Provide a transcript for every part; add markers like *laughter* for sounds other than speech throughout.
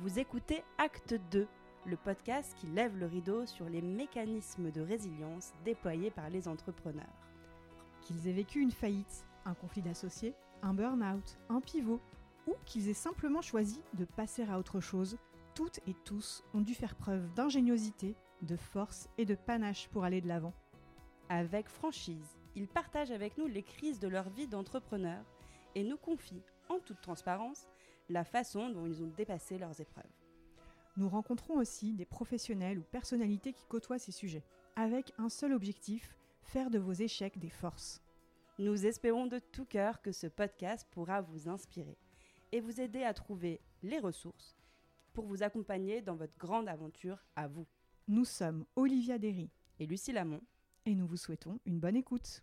Vous écoutez Acte 2, le podcast qui lève le rideau sur les mécanismes de résilience déployés par les entrepreneurs. Qu'ils aient vécu une faillite, un conflit d'associés, un burn-out, un pivot, ou qu'ils aient simplement choisi de passer à autre chose, toutes et tous ont dû faire preuve d'ingéniosité, de force et de panache pour aller de l'avant. Avec franchise, ils partagent avec nous les crises de leur vie d'entrepreneur et nous confient, en toute transparence, la façon dont ils ont dépassé leurs épreuves. Nous rencontrons aussi des professionnels ou personnalités qui côtoient ces sujets, avec un seul objectif, faire de vos échecs des forces. Nous espérons de tout cœur que ce podcast pourra vous inspirer et vous aider à trouver les ressources pour vous accompagner dans votre grande aventure à vous. Nous sommes Olivia Derry Et Lucie Lamont, et nous vous souhaitons une bonne écoute.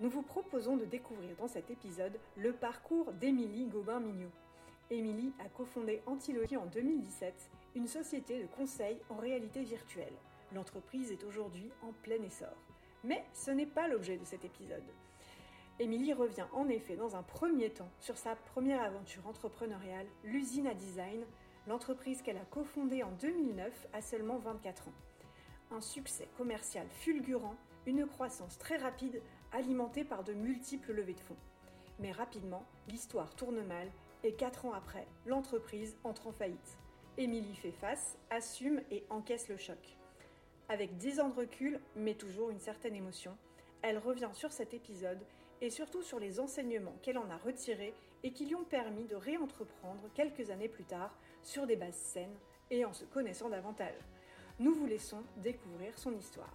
Nous vous proposons de découvrir dans cet épisode le parcours d'Émilie Gobin-Mignot. Émilie a cofondé Antilogie en 2017, une société de conseil en réalité virtuelle. L'entreprise est aujourd'hui en plein essor. Mais ce n'est pas l'objet de cet épisode. Émilie revient en effet dans un premier temps sur sa première aventure entrepreneuriale, l'usine à design, l'entreprise qu'elle a cofondée en 2009 à seulement 24 ans. Un succès commercial fulgurant, une croissance très rapide alimentée par de multiples levées de fonds. Mais rapidement, l'histoire tourne mal et 4 ans après, l'entreprise entre en faillite. Émilie fait face, assume et encaisse le choc. Avec 10 ans de recul, mais toujours une certaine émotion, elle revient sur cet épisode et surtout sur les enseignements qu'elle en a retirés et qui lui ont permis de réentreprendre quelques années plus tard sur des bases saines et en se connaissant davantage. Nous vous laissons découvrir son histoire.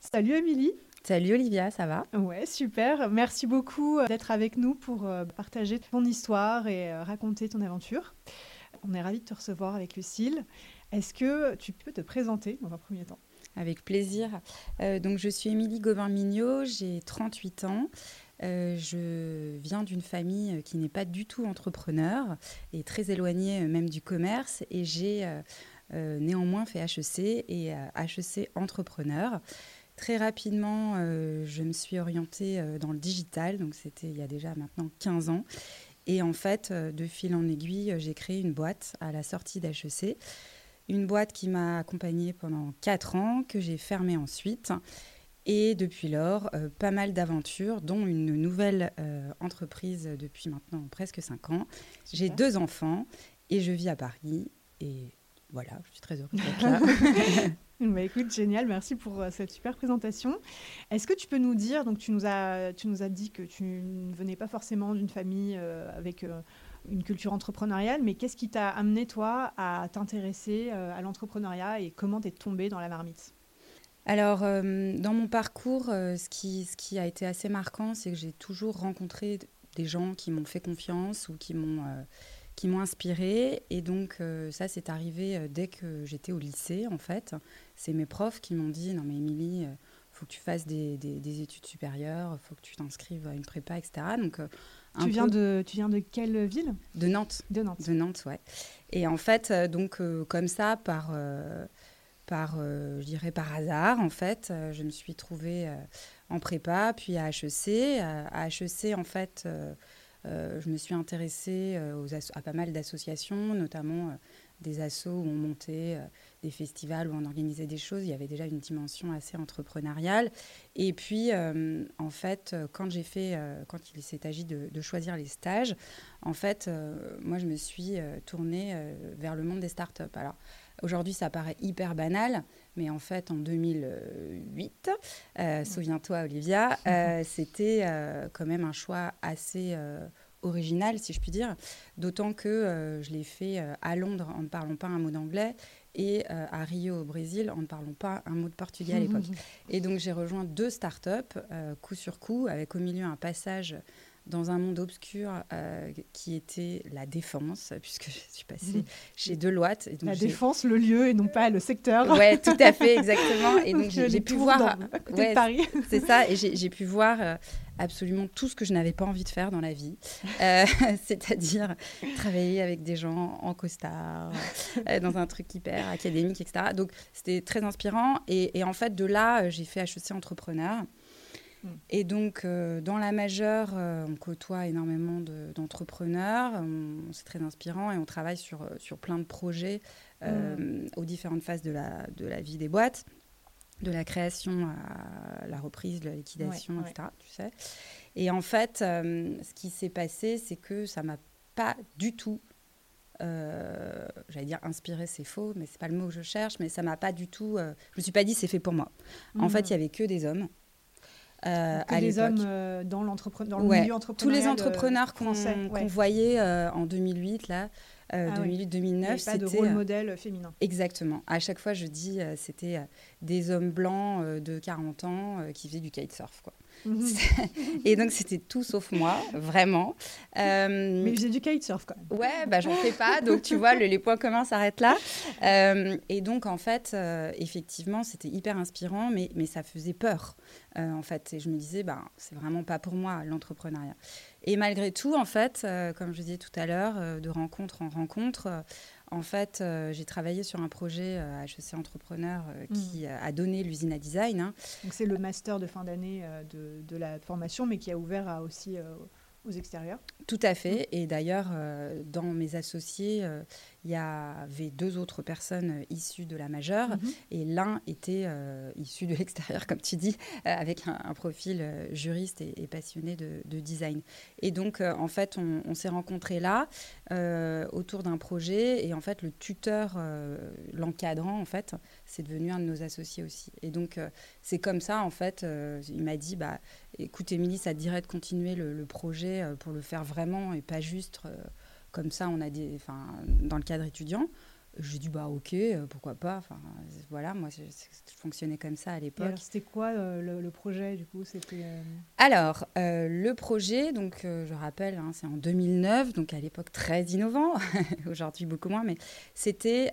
Salut Émilie Salut Olivia, ça va? Ouais, super. Merci beaucoup euh, d'être avec nous pour euh, partager ton histoire et euh, raconter ton aventure. On est ravis de te recevoir avec Lucille. Est-ce que tu peux te présenter dans un premier temps? Avec plaisir. donc, je suis Émilie Gauvin-Mignot, j'ai 38 ans. je viens d'une famille qui n'est pas du tout entrepreneur et très éloignée même du commerce. Et j'ai néanmoins fait HEC et HEC entrepreneur. Très rapidement, euh, je me suis orientée euh, dans le digital, donc c'était il y a déjà maintenant 15 ans. Et en fait, euh, de fil en aiguille, j'ai créé une boîte à la sortie d'HEC. Une boîte qui m'a accompagnée pendant 4 ans, que j'ai fermée ensuite. Et depuis lors, pas mal d'aventures, dont une nouvelle entreprise depuis maintenant presque 5 ans. J'ai deux enfants et je vis à Paris. Et voilà, je suis très heureuse d'être là. *laughs* *laughs* Bah, écoute, génial, merci pour euh, cette super présentation. Est-ce que tu peux nous dire, donc tu nous as, tu nous as dit que tu ne venais pas forcément d'une famille euh, avec euh, une culture entrepreneuriale, mais qu'est-ce qui t'a amené toi à t'intéresser à l'entrepreneuriat et comment t'es tombée dans la marmite? Alors, dans mon parcours, ce, qui, ce qui a été assez marquant, c'est que j'ai toujours rencontré des gens qui m'ont fait confiance ou qui m'ont qui m'ont inspirée. Et donc, ça, c'est arrivé dès que j'étais au lycée, en fait. C'est mes profs qui m'ont dit Non, mais Émilie, il euh, faut que tu fasses des, des, études supérieures, il faut que tu t'inscrives à une prépa, etc. Donc, tu, viens de, tu viens de quelle ville? De Nantes. De Nantes. De Nantes, ouais. Et en fait, donc, comme ça, par. par, je dirais par hasard, en fait, je me suis trouvée en prépa, puis à HEC. À, HEC, en fait, euh, je me suis intéressée euh, à pas mal d'associations, notamment euh, des assos où on montait des festivals, où on organisait des choses. Il y avait déjà une dimension assez entrepreneuriale. Et puis, en fait, quand j'ai fait, quand il s'est agi de, de, choisir les stages, en fait, moi, je me suis tournée vers le monde des startups. Alors, Aujourd'hui, ça paraît hyper banal, mais en fait, en 2008, euh, souviens-toi, Olivia, *laughs* euh, c'était euh, quand même un choix assez original, si je puis dire. D'autant que je l'ai fait à Londres en ne parlant pas un mot d'anglais et à Rio, au Brésil, en ne parlant pas un mot de portugais à l'époque. *laughs* et donc, j'ai rejoint deux startups, coup sur coup, avec au milieu un passage dans un monde obscur euh, qui était la défense, *laughs* puisque je suis passée mmh. chez Deloitte. Et donc la défense, le lieu et non pas le secteur. Oui, tout à fait, *laughs* exactement. Et donc, j'ai pu voir. Ouais, Paris. C'est ça, et j'ai pu voir euh, absolument tout ce que je n'avais pas envie de faire dans la vie, *laughs* euh, c'est-à-dire travailler avec des gens en costard, dans un truc hyper académique, etc. Donc, c'était très inspirant. Et, et, en fait, de là, j'ai fait HEC entrepreneur. Mm. Et donc, euh, dans la majeure, euh, on côtoie énormément d'entrepreneurs, c'est très inspirant et on travaille sur, sur plein de projets mm. aux différentes phases de la, de la vie des boîtes, de la création à la reprise, la liquidation, etc. Tu sais. Et en fait, ce qui s'est passé, c'est que ça m'a pas du tout euh, j'allais dire inspiré, c'est faux, mais c'est pas le mot que je cherche, mais ça m'a pas du tout. Euh, je me suis pas dit c'est fait pour moi. En fait, il y avait que des hommes. Euh, que des hommes euh, dans, dans le milieu entrepreneur. Tous les entrepreneurs qu'on voyait en 2008, là, 2008-2009. Ah pas de rôle modèle féminin. Exactement. À chaque fois, je dis, c'était des hommes blancs de 40 ans qui faisaient du kitesurf. Quoi. Mhm. *laughs* et donc, c'était tout sauf moi, vraiment. Euh, mais j'ai du kitesurf quand même. Ouais, bah, j'en fais pas. Donc, tu vois, les points communs s'arrêtent là. Euh, et donc, en fait, euh, effectivement, c'était hyper inspirant, mais, mais ça faisait peur, en fait. Et je me disais, bah, c'est vraiment pas pour moi, l'entrepreneuriat. Et malgré tout, en fait, comme je disais tout à l'heure, de rencontre en rencontre, en fait, euh, j'ai travaillé sur un projet à euh, HEC Entrepreneur euh, qui mm. a donné l'usine à design. Hein. Donc c'est le master de fin d'année de, de, la formation, mais qui a ouvert à aussi aux extérieurs. Tout à fait. Et d'ailleurs, euh, dans mes associés, euh, il y avait deux autres personnes euh, issues de la majeure. Mhm. Et l'un était issu de *laughs* l'extérieur, comme tu dis, avec un, profil juriste et, passionné de, design. Et donc, en fait, on, s'est rencontrés là, autour d'un projet. Et en fait, le tuteur, l'encadrant, en fait, c'est devenu un de nos associés aussi. Et donc, c'est comme ça, en fait, il m'a dit, bah, écoute, Émilie, ça te dirait de continuer le projet euh, pour le faire vraiment et pas juste euh, comme ça, on a des, enfin, dans le cadre étudiant. J'ai dit bah ok, euh, pourquoi pas. Enfin voilà, moi je, fonctionnais comme ça à l'époque. C'était quoi le, projet du coup C'était. Alors le projet, donc je rappelle, hein, c'est en 2009, donc à l'époque très innovant, *laughs* aujourd'hui beaucoup moins, mais c'était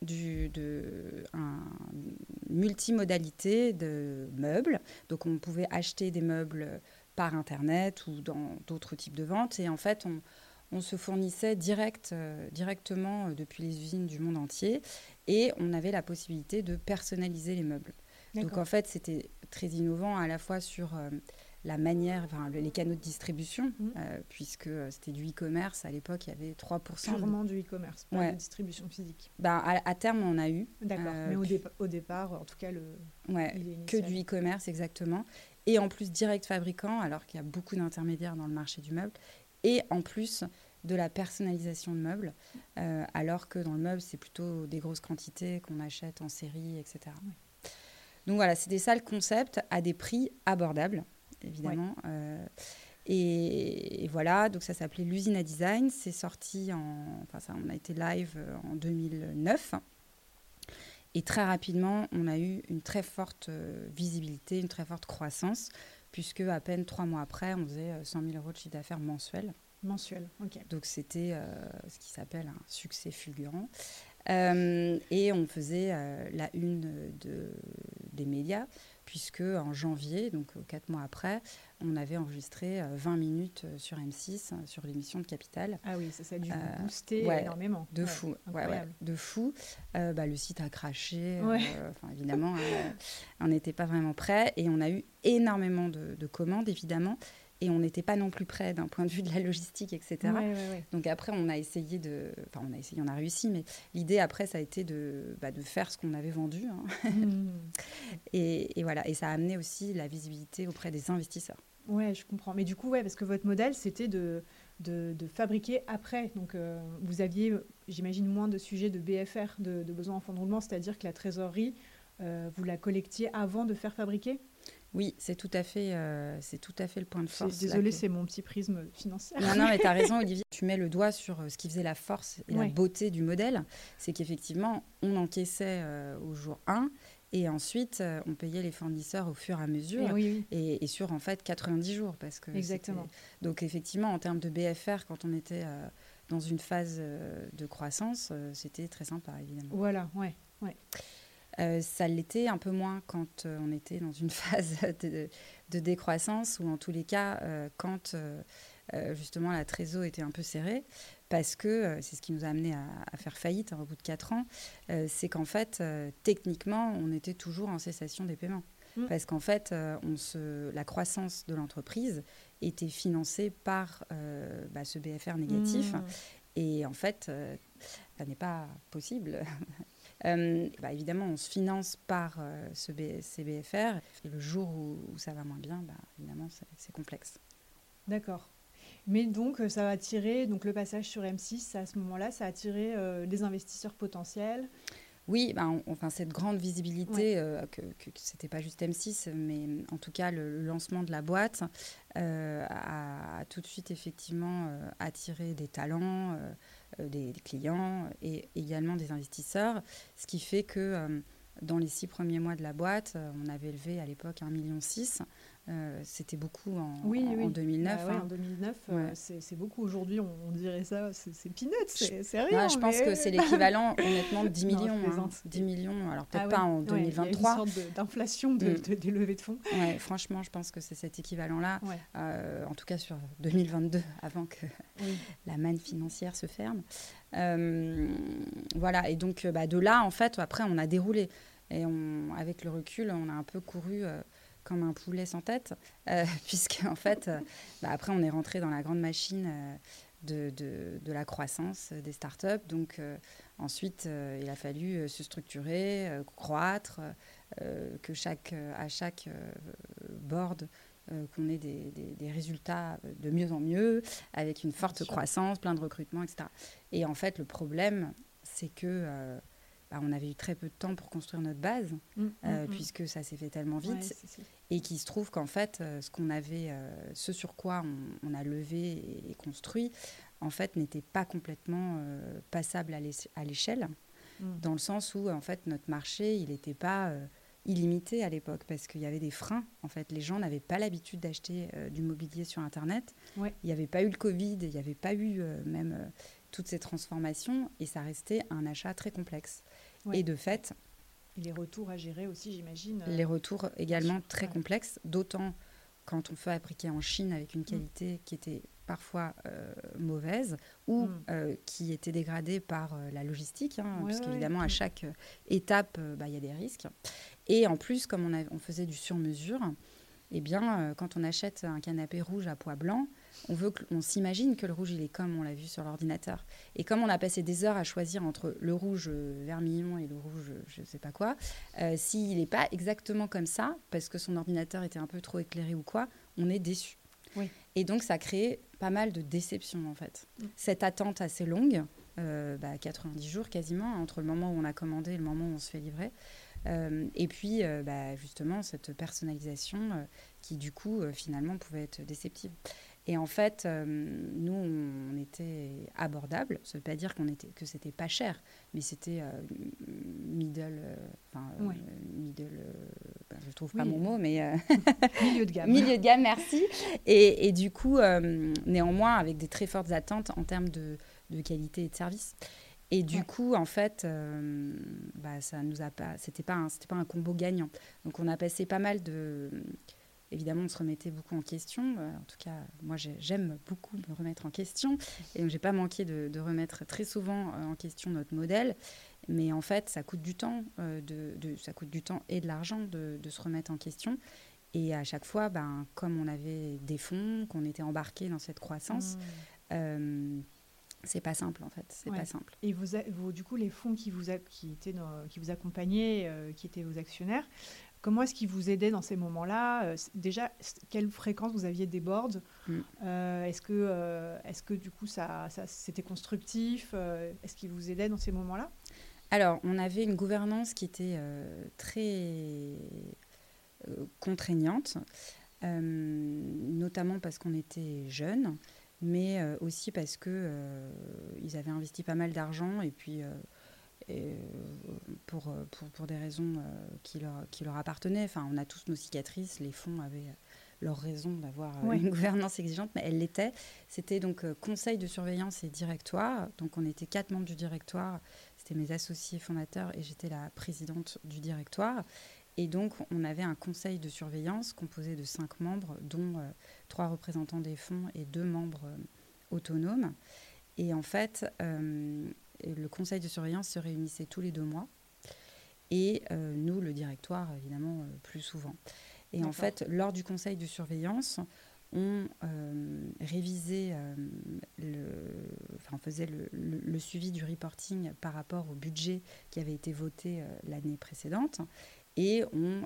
du de un multimodalité de meubles. Donc on pouvait acheter des meubles par Internet ou dans d'autres types de ventes. Et en fait, on, se fournissait direct, euh, directement euh, depuis les usines du monde entier et on avait la possibilité de personnaliser les meubles. Donc en fait, c'était très innovant à la fois sur euh, la manière, enfin, les canaux de distribution, mmh. puisque c'était du e-commerce. À l'époque, il y avait 3%. Purement du e-commerce, pas de distribution physique. Ben, à, terme, on a eu. D'accord, mais au, au, départ, en tout cas, le. Ouais, que du e-commerce, exactement et en plus direct fabricant, alors qu'il y a beaucoup d'intermédiaires dans le marché du meuble, et en plus de la personnalisation de meubles, euh, alors que dans le meuble, c'est plutôt des grosses quantités qu'on achète en série, etc. Donc voilà, c'était ça le concept, à des prix abordables, évidemment. Euh, et, voilà, donc ça s'appelait l'usine à design. C'est sorti en. Enfin, ça, on a été live euh, en 2009. Et très rapidement, on a eu une très forte visibilité, une très forte croissance, puisque à peine trois mois après, on faisait 100 euh, 000 euros de chiffre d'affaires mensuel. Mensuel, ok. Donc c'était euh, ce qui s'appelle un succès fulgurant. et on faisait la une de, des médias puisque en janvier, donc euh, quatre mois après, on avait enregistré 20 euh, minutes euh, sur M6 sur l'émission de Capital. Ah oui, ça, ça a dû booster énormément. De fou, de fou. Bah, le site a craché, évidemment, on n'était pas vraiment prêt et on a eu énormément de, de commandes, évidemment et on n'était pas non plus prêt d'un point de vue de la logistique, etc. Donc après, on a essayé de, enfin on a essayé, on a réussi, mais l'idée après, ça a été de, bah, de faire ce qu'on avait vendu, hein. mmh. *laughs* et, voilà, et ça a amené aussi la visibilité auprès des investisseurs. Ouais, je comprends. Mais du coup, ouais, parce que votre modèle, c'était de, de, fabriquer après. Donc, euh, vous aviez, j'imagine, moins de sujets de BFR, de, de besoin en fonds de roulement, c'est-à-dire que la trésorerie, euh, vous la collectiez avant de faire fabriquer? Oui, c'est tout à fait, euh, c'est tout à fait le point de force. Désolée, c'est mon petit prisme financier. Non, non, mais tu as raison, *laughs* Olivier. Tu mets le doigt sur ce qui faisait la force et la beauté du modèle. C'est qu'effectivement, on encaissait euh, au jour 1 et ensuite, on payait les fournisseurs au fur et à mesure et, sur en fait 90 jours. Parce que Exactement. Donc effectivement, en termes de BFR, quand on était dans une phase de croissance, c'était très sympa, évidemment. Voilà, ouais. ouais. Euh, ça l'était un peu moins quand euh, on était dans une *laughs* phase de, décroissance ou en tous les cas euh, quand justement la trésor était un peu serrée parce que c'est ce qui nous a amené à, faire faillite hein, au bout de quatre ans, c'est qu'en fait techniquement on était toujours en cessation des paiements. Mm. Parce qu'en fait, on se, la croissance de l'entreprise était financée par bah, ce BFR négatif. Mm. Et en fait, ça n'est pas possible. *laughs* Euh, bah, évidemment, on se finance par euh, ce ces BFR. Et le jour où, ça va moins bien, bah, évidemment, c'est complexe. D'accord. Mais donc, euh, ça va attirer, donc le passage sur M6, à ce moment-là, ça a attiré des investisseurs potentiels oui, bah, enfin, cette grande visibilité, que, que, c'était pas juste M6, mais en tout cas, le, lancement de la boîte a, tout de suite effectivement attiré des talents, euh, des, clients et également des investisseurs, ce qui fait que euh, dans les six premiers mois de la boîte, euh, on avait élevé à l'époque 1,6 million. C'était beaucoup en, oui, en, 2009. Bah En 2009, hein. c'est beaucoup. Aujourd'hui, on, dirait ça, c'est peanuts, c'est rien. je pense que c'est l'équivalent, *laughs* honnêtement, de 10 millions. 10 hein. millions, alors peut-être ah pas en 2023. il y a une sorte d'inflation de, mm. des levées de fonds. Franchement, je pense que c'est cet équivalent-là, en tout cas sur 2022, avant que la manne financière se ferme. Euh, voilà, et donc bah, de là, en fait, après, on a déroulé. Et on, avec le recul, on a un peu couru euh, comme un poulet sans tête, euh, *laughs* puisque en fait, bah, après, on est rentré dans la grande machine de, de, la croissance des startups. Donc ensuite, il a fallu se structurer, croître, que chaque, à chaque board, euh, qu'on ait des, des, résultats de mieux en mieux, avec une forte croissance, plein de recrutements, etc. Et en fait, le problème, c'est que euh, bah, on avait eu très peu de temps pour construire notre base, mmh, mmh, euh, mmh. puisque ça s'est fait tellement vite, et qu'il se trouve qu'en fait, ce qu'on avait, ce sur quoi on, a levé et, construit, en fait, n'était pas complètement passable à l'échelle, dans le sens où en fait notre marché, il n'était pas illimité à l'époque parce qu'il y avait des freins. En fait, les gens n'avaient pas l'habitude d'acheter euh, du mobilier sur Internet. Il n'y avait pas eu le Covid, il n'y avait pas eu euh, même euh, toutes ces transformations et ça restait un achat très complexe. Et de fait... les retours à gérer aussi, j'imagine. Les retours également très complexes, d'autant quand on fait appliquer en Chine avec une mm. qualité qui était parfois euh, mauvaise ou mm. euh, qui était dégradée par euh, la logistique, hein, parce qu'évidemment, à chaque étape, bah, il y a des risques. Et en plus, comme on, on faisait du sur-mesure, eh bien, quand on achète un canapé rouge à poids blanc, on, veut on s'imagine que le rouge, il est comme on l'a vu sur l'ordinateur. Et comme on a passé des heures à choisir entre le rouge vermillon et le rouge je ne sais pas quoi, s'il n'est pas exactement comme ça, parce que son ordinateur était un peu trop éclairé ou quoi, on est déçu. Et donc, ça crée pas mal de déceptions, en fait. Mm. Cette attente assez longue, euh, 90 bah, jours quasiment, entre le moment où on a commandé et le moment où on se fait livrer. Euh, et puis, euh, bah, justement, cette personnalisation euh, qui, du coup, finalement, pouvait être déceptive. Et en fait, nous, on était abordable. Ça ne veut pas dire qu'on était, que c'était pas cher, mais c'était middle, enfin, middle, bah, je trouve pas mon mot, mais *laughs* milieu de gamme. milieu de gamme, merci. Et, et du coup, néanmoins, avec des très fortes attentes en termes de, de qualité et de service. Et du coup, en fait, euh, bah, ça nous a pas, c'était pas, c'était pas un combo gagnant. Donc, on a passé pas mal de, évidemment, on se remettait beaucoup en question. Euh, en tout cas, moi, j'aime beaucoup me remettre en question, et donc j'ai pas manqué de, remettre très souvent euh, en question notre modèle. Mais en fait, ça coûte du temps, de, ça coûte du temps et de l'argent de, se remettre en question. Et à chaque fois, ben, comme on avait des fonds, qu'on était embarqué dans cette croissance. Mmh c'est pas simple en fait, c'est pas simple. Et vous, vous, du coup, les fonds qui vous, qui étaient qui vous accompagnaient, euh, qui étaient vos actionnaires, comment est-ce qu'ils vous aidaient dans ces moments-là euh, Déjà, quelle fréquence vous aviez des boards mm. euh, Est-ce que, est-ce que du coup, ça, ça c'était constructif Est-ce qu'ils vous aidaient dans ces moments-là? Alors, on avait une gouvernance qui était très contraignante, notamment parce qu'on était jeunes mais euh, aussi parce que euh, ils avaient investi pas mal d'argent et puis euh, pour, pour, pour, des raisons qui, leur, qui leur appartenaient. Enfin, on a tous nos cicatrices, les fonds avaient leur raison d'avoir une *laughs* gouvernance exigeante, mais elle l'était. C'était donc conseil de surveillance et directoire. Donc on était quatre membres du directoire. C'était mes associés fondateurs et j'étais la présidente du directoire. Et donc, on avait un conseil de surveillance composé de cinq membres, dont euh, trois représentants des fonds et deux membres euh, autonomes. Et en fait, euh, le conseil de surveillance se réunissait tous les deux mois. et nous, le directoire, évidemment, plus souvent. Et en fait, lors du conseil de surveillance, on révisait, le, enfin, on faisait le, le, suivi du reporting par rapport au budget qui avait été voté l'année précédente et on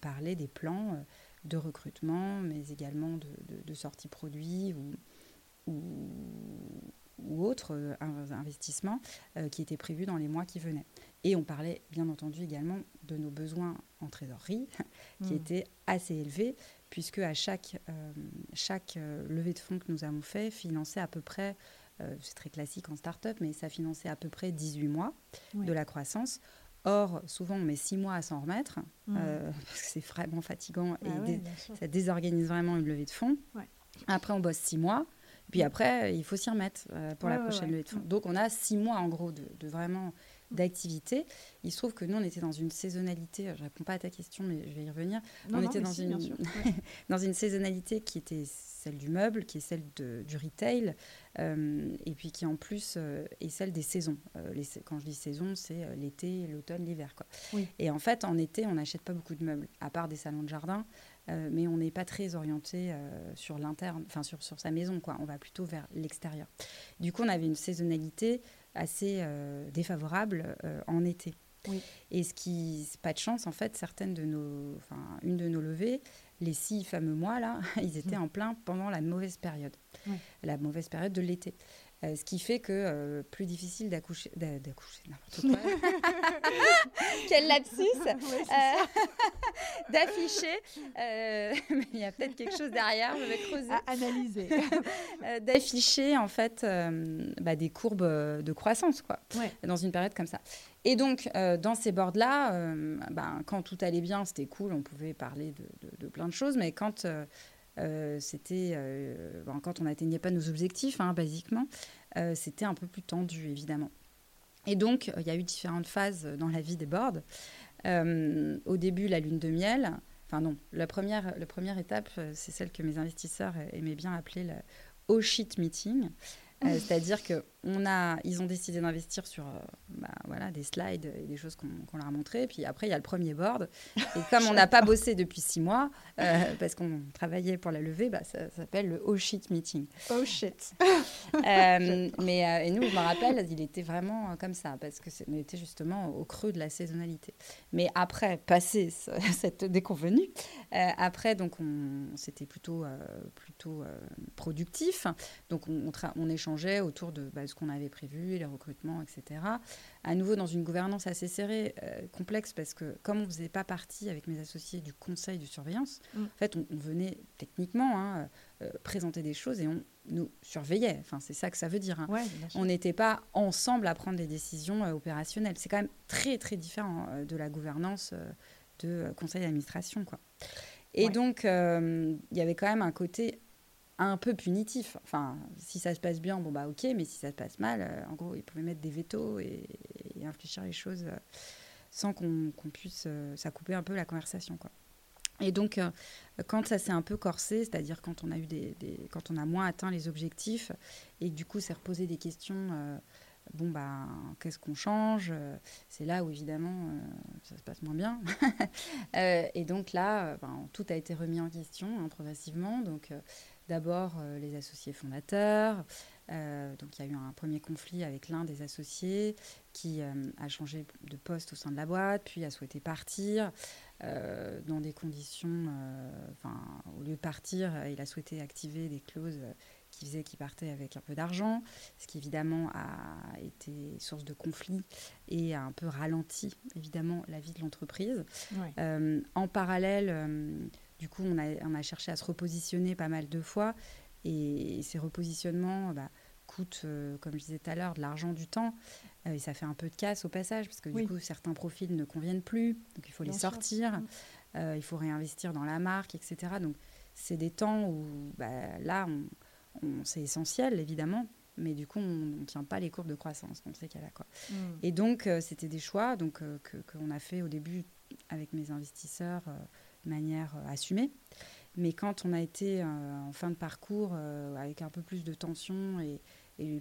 parlait des plans de recrutement, mais également de, de, sortie produit ou, ou, autres euh, investissements euh, qui étaient prévus dans les mois qui venaient. Et on parlait bien entendu également de nos besoins en trésorerie, *laughs* qui hmm. étaient assez élevés, puisque à chaque, euh, chaque levée de fonds que nous avons fait finançait à peu près, c'est très classique en start-up, mais ça finançait à peu près 18 mois de la croissance. Or, souvent, on met six mois à s'en remettre, mmh. euh, *laughs* parce que c'est vraiment fatigant et ah ça désorganise vraiment une levée de fonds. Après, on bosse six mois, puis après, il faut s'y remettre euh, pour la prochaine levée de fonds. Donc, on a six mois, en gros, de, de vraiment d'activité. Il se trouve que nous, on était dans une saisonnalité, je ne réponds pas à ta question, mais je vais y revenir. on était dans, une, *laughs* dans une saisonnalité qui était celle du meuble, qui est celle de, du retail, euh, et puis qui en plus euh, est celle des saisons. Euh, les, quand je dis saison, c'est l'été, l'automne, l'hiver. Et en fait, en été, on n'achète pas beaucoup de meubles, à part des salons de jardin. Mais on n'est pas très orienté sur l'interne, enfin sur, sur sa maison, quoi. On va plutôt vers l'extérieur. Du coup, on avait une saisonnalité assez euh, défavorable euh, en été. Et ce qui, pas de chance, en fait, certaines de nos, enfin, une de nos levées, les six fameux mois là, *laughs* ils étaient mm. en plein pendant la mauvaise période, la mauvaise période de l'été. Euh, ce qui fait que euh, plus difficile d'accoucher, d'accoucher n'importe quoi. *laughs* Quel lapsus euh, *laughs* D'afficher, *laughs* mais il y a peut-être quelque chose derrière, je vais creuser. À analyser. D'afficher en fait bah, des courbes de croissance quoi, dans une période comme ça. Et donc, dans ces boards-là, ben, quand tout allait bien, c'était cool, on pouvait parler de, de, de plein de choses, mais quand euh, c'était euh, quand on n'atteignait pas nos objectifs, hein, basiquement, euh, c'était un peu plus tendu, évidemment. Et donc, il y a eu différentes phases dans la vie des boards. au début, la lune de miel. Enfin non, la première, la première étape, c'est celle que mes investisseurs aimaient bien appeler le « oh shit meeting ». Euh, c'est-à-dire qu'ils a, ils ont décidé d'investir sur euh, bah, voilà, des slides et des choses qu'on leur a montrées. Puis après, il y a le premier board. Et *laughs* comme on n'a pas bossé depuis six mois, euh, parce qu'on travaillait pour la levée, bah, ça, s'appelle le Oh shit meeting. Oh shit. *laughs* *laughs* mais et nous, je me rappelle, il était vraiment comme ça, parce que on était justement au creux de la saisonnalité. Mais après, passé cette déconvenue, après, donc, c'était plutôt, plutôt productif. Donc, on, on, on échangeait autour de bah, ce qu'on avait prévu, les recrutements, etc. À nouveau, dans une gouvernance assez serrée, euh, complexe, parce que comme on ne faisait pas partie avec mes associés du conseil de surveillance, mm. en fait, on, venait techniquement hein, euh, présenter des choses et on nous surveillait. Enfin, c'est ça que ça veut dire. Hein. on n'était pas ensemble à prendre des décisions euh, opérationnelles. C'est quand même très, très différent de la gouvernance de conseil d'administration. Quoi. Et donc, il y avait quand même un côté un peu punitif. Enfin, si ça se passe bien, bon bah ok, mais si ça se passe mal, euh, en gros, ils pouvaient mettre des vétos et, infléchir les choses euh, sans qu'on puisse, euh, ça couper un peu la conversation, quoi. Et donc, quand ça s'est un peu corsé, c'est-à-dire quand on a eu des, quand on a moins atteint les objectifs, et du coup, c'est reposé des questions. bon bah, qu'est-ce qu'on change C'est là où évidemment ça se passe moins bien. *laughs* et donc là, ben, tout a été remis en question hein, progressivement. Donc D'abord, euh, les associés fondateurs. Euh, donc, il y a eu un premier conflit avec l'un des associés qui euh, a changé de poste au sein de la boîte, puis a souhaité partir dans des conditions. Enfin, au lieu de partir, il a souhaité activer des clauses qui faisaient qu'il partait avec un peu d'argent, ce qui évidemment a été source de conflit et a un peu ralenti évidemment la vie de l'entreprise. en parallèle, du coup, on a, cherché à se repositionner pas mal de fois. Et ces repositionnements bah, coûtent, euh, comme je disais tout à l'heure, de l'argent, du temps. Euh, et ça fait un peu de casse au passage, parce que du coup, certains profils ne conviennent plus. Donc, il faut les sortir. Mm. Euh, il faut réinvestir dans la marque, etc. Donc, c'est des temps où, bah, là, c'est essentiel, évidemment. Mais du coup, on ne tient pas les courbes de croissance On sait qu'elle a quoi. Mm. Et donc, c'était des choix donc, qu'on a fait au début avec mes investisseurs manière euh, assumée. Mais quand on a été euh, en fin de parcours euh, avec un peu plus de tension et,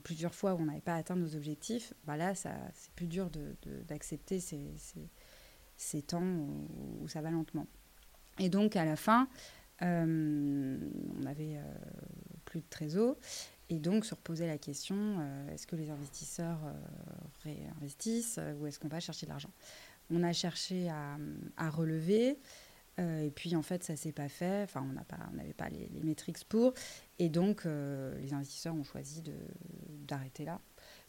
plusieurs fois où on n'avait pas atteint nos objectifs, bah là, c'est plus dur d'accepter ces, s'étend ou, ça va lentement. Et donc, à la fin, on avait plus de trésor. Et donc, se reposer la question, est-ce que les investisseurs réinvestissent ou est-ce qu'on va chercher de l'argent? On a cherché à relever. Euh, et puis en fait, ça s'est pas fait. Enfin, on n'avait pas, pas les, les métriques pour. Et donc, euh, les investisseurs ont choisi d'arrêter là,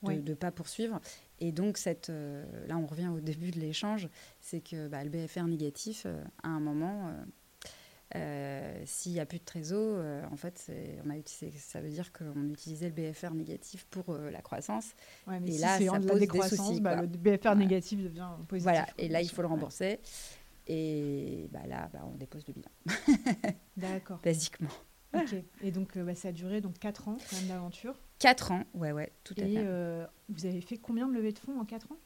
de ne pas poursuivre. Et donc, cette, euh, là, on revient au *laughs* début de l'échange, c'est que bah, le BFR négatif, à un moment, s'il n'y a plus de trésor, en fait, on a utilisé, ça veut dire qu'on utilisait le BFR négatif pour la croissance. et là, ça pose des soucis. Bah, le BFR négatif devient positif. Voilà, et là, il faut le rembourser. Et bah là, bah, on dépose le bilan. *laughs* D'accord. Basiquement. Ok. Et donc, euh, bah, ça a duré donc 4 ans quand même d'aventure 4 ans, ouais, ouais, tout à fait. Et euh, vous avez fait combien de levées de fonds en 4 ans?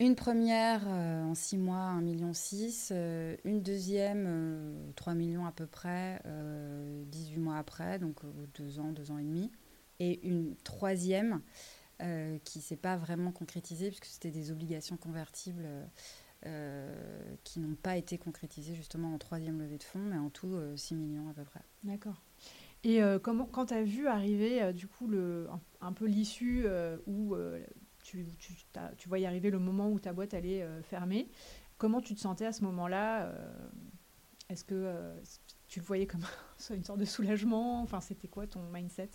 Une première euh, en 6 mois, 1,6 million. une deuxième, 3 millions à peu près, 18 mois après, donc 2 ans, 2 ans et demi. Et une troisième qui ne s'est pas vraiment concrétisée puisque c'était des obligations convertibles euh, qui n'ont pas été concrétisés justement en troisième levée de fonds, mais en tout 6 euh, millions à peu près. D'accord. Et euh, comment, quand tu as vu arriver du coup le, un, peu l'issue où tu, tu, tu voyais arriver le moment où ta boîte allait fermer, comment tu te sentais à ce moment-là Est-ce que tu le voyais comme *laughs* une sorte de soulagement? Enfin, c'était quoi ton mindset?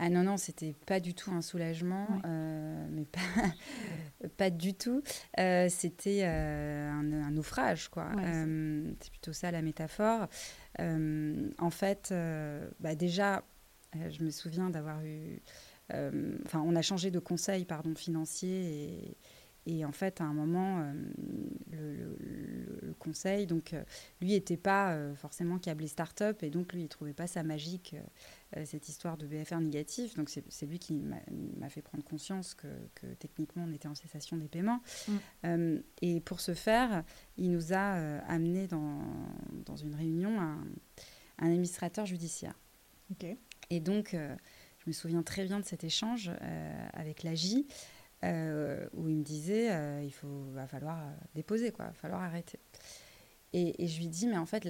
Ah non, non, c'était pas du tout un soulagement, euh, mais pas, *laughs* pas du tout. Euh, c'était euh, un, naufrage, quoi. c'est plutôt ça la métaphore. en fait, bah déjà, je me souviens d'avoir eu... Enfin, on a changé de conseil, pardon, financier et et en fait, à un moment, le, conseil, donc, lui n'était pas forcément câblé start-up et donc lui, il ne trouvait pas ça magique, cette histoire de BFR négatif. Donc, c'est lui qui m'a fait prendre conscience que, techniquement, on était en cessation des paiements. Mm. et pour ce faire, il nous a amené dans, dans, une réunion un, un administrateur judiciaire. Et donc, je me souviens très bien de cet échange avec. Euh, où il me disait euh, il faut, va falloir euh, déposer, quoi, va falloir arrêter. Et, je lui dis mais en fait,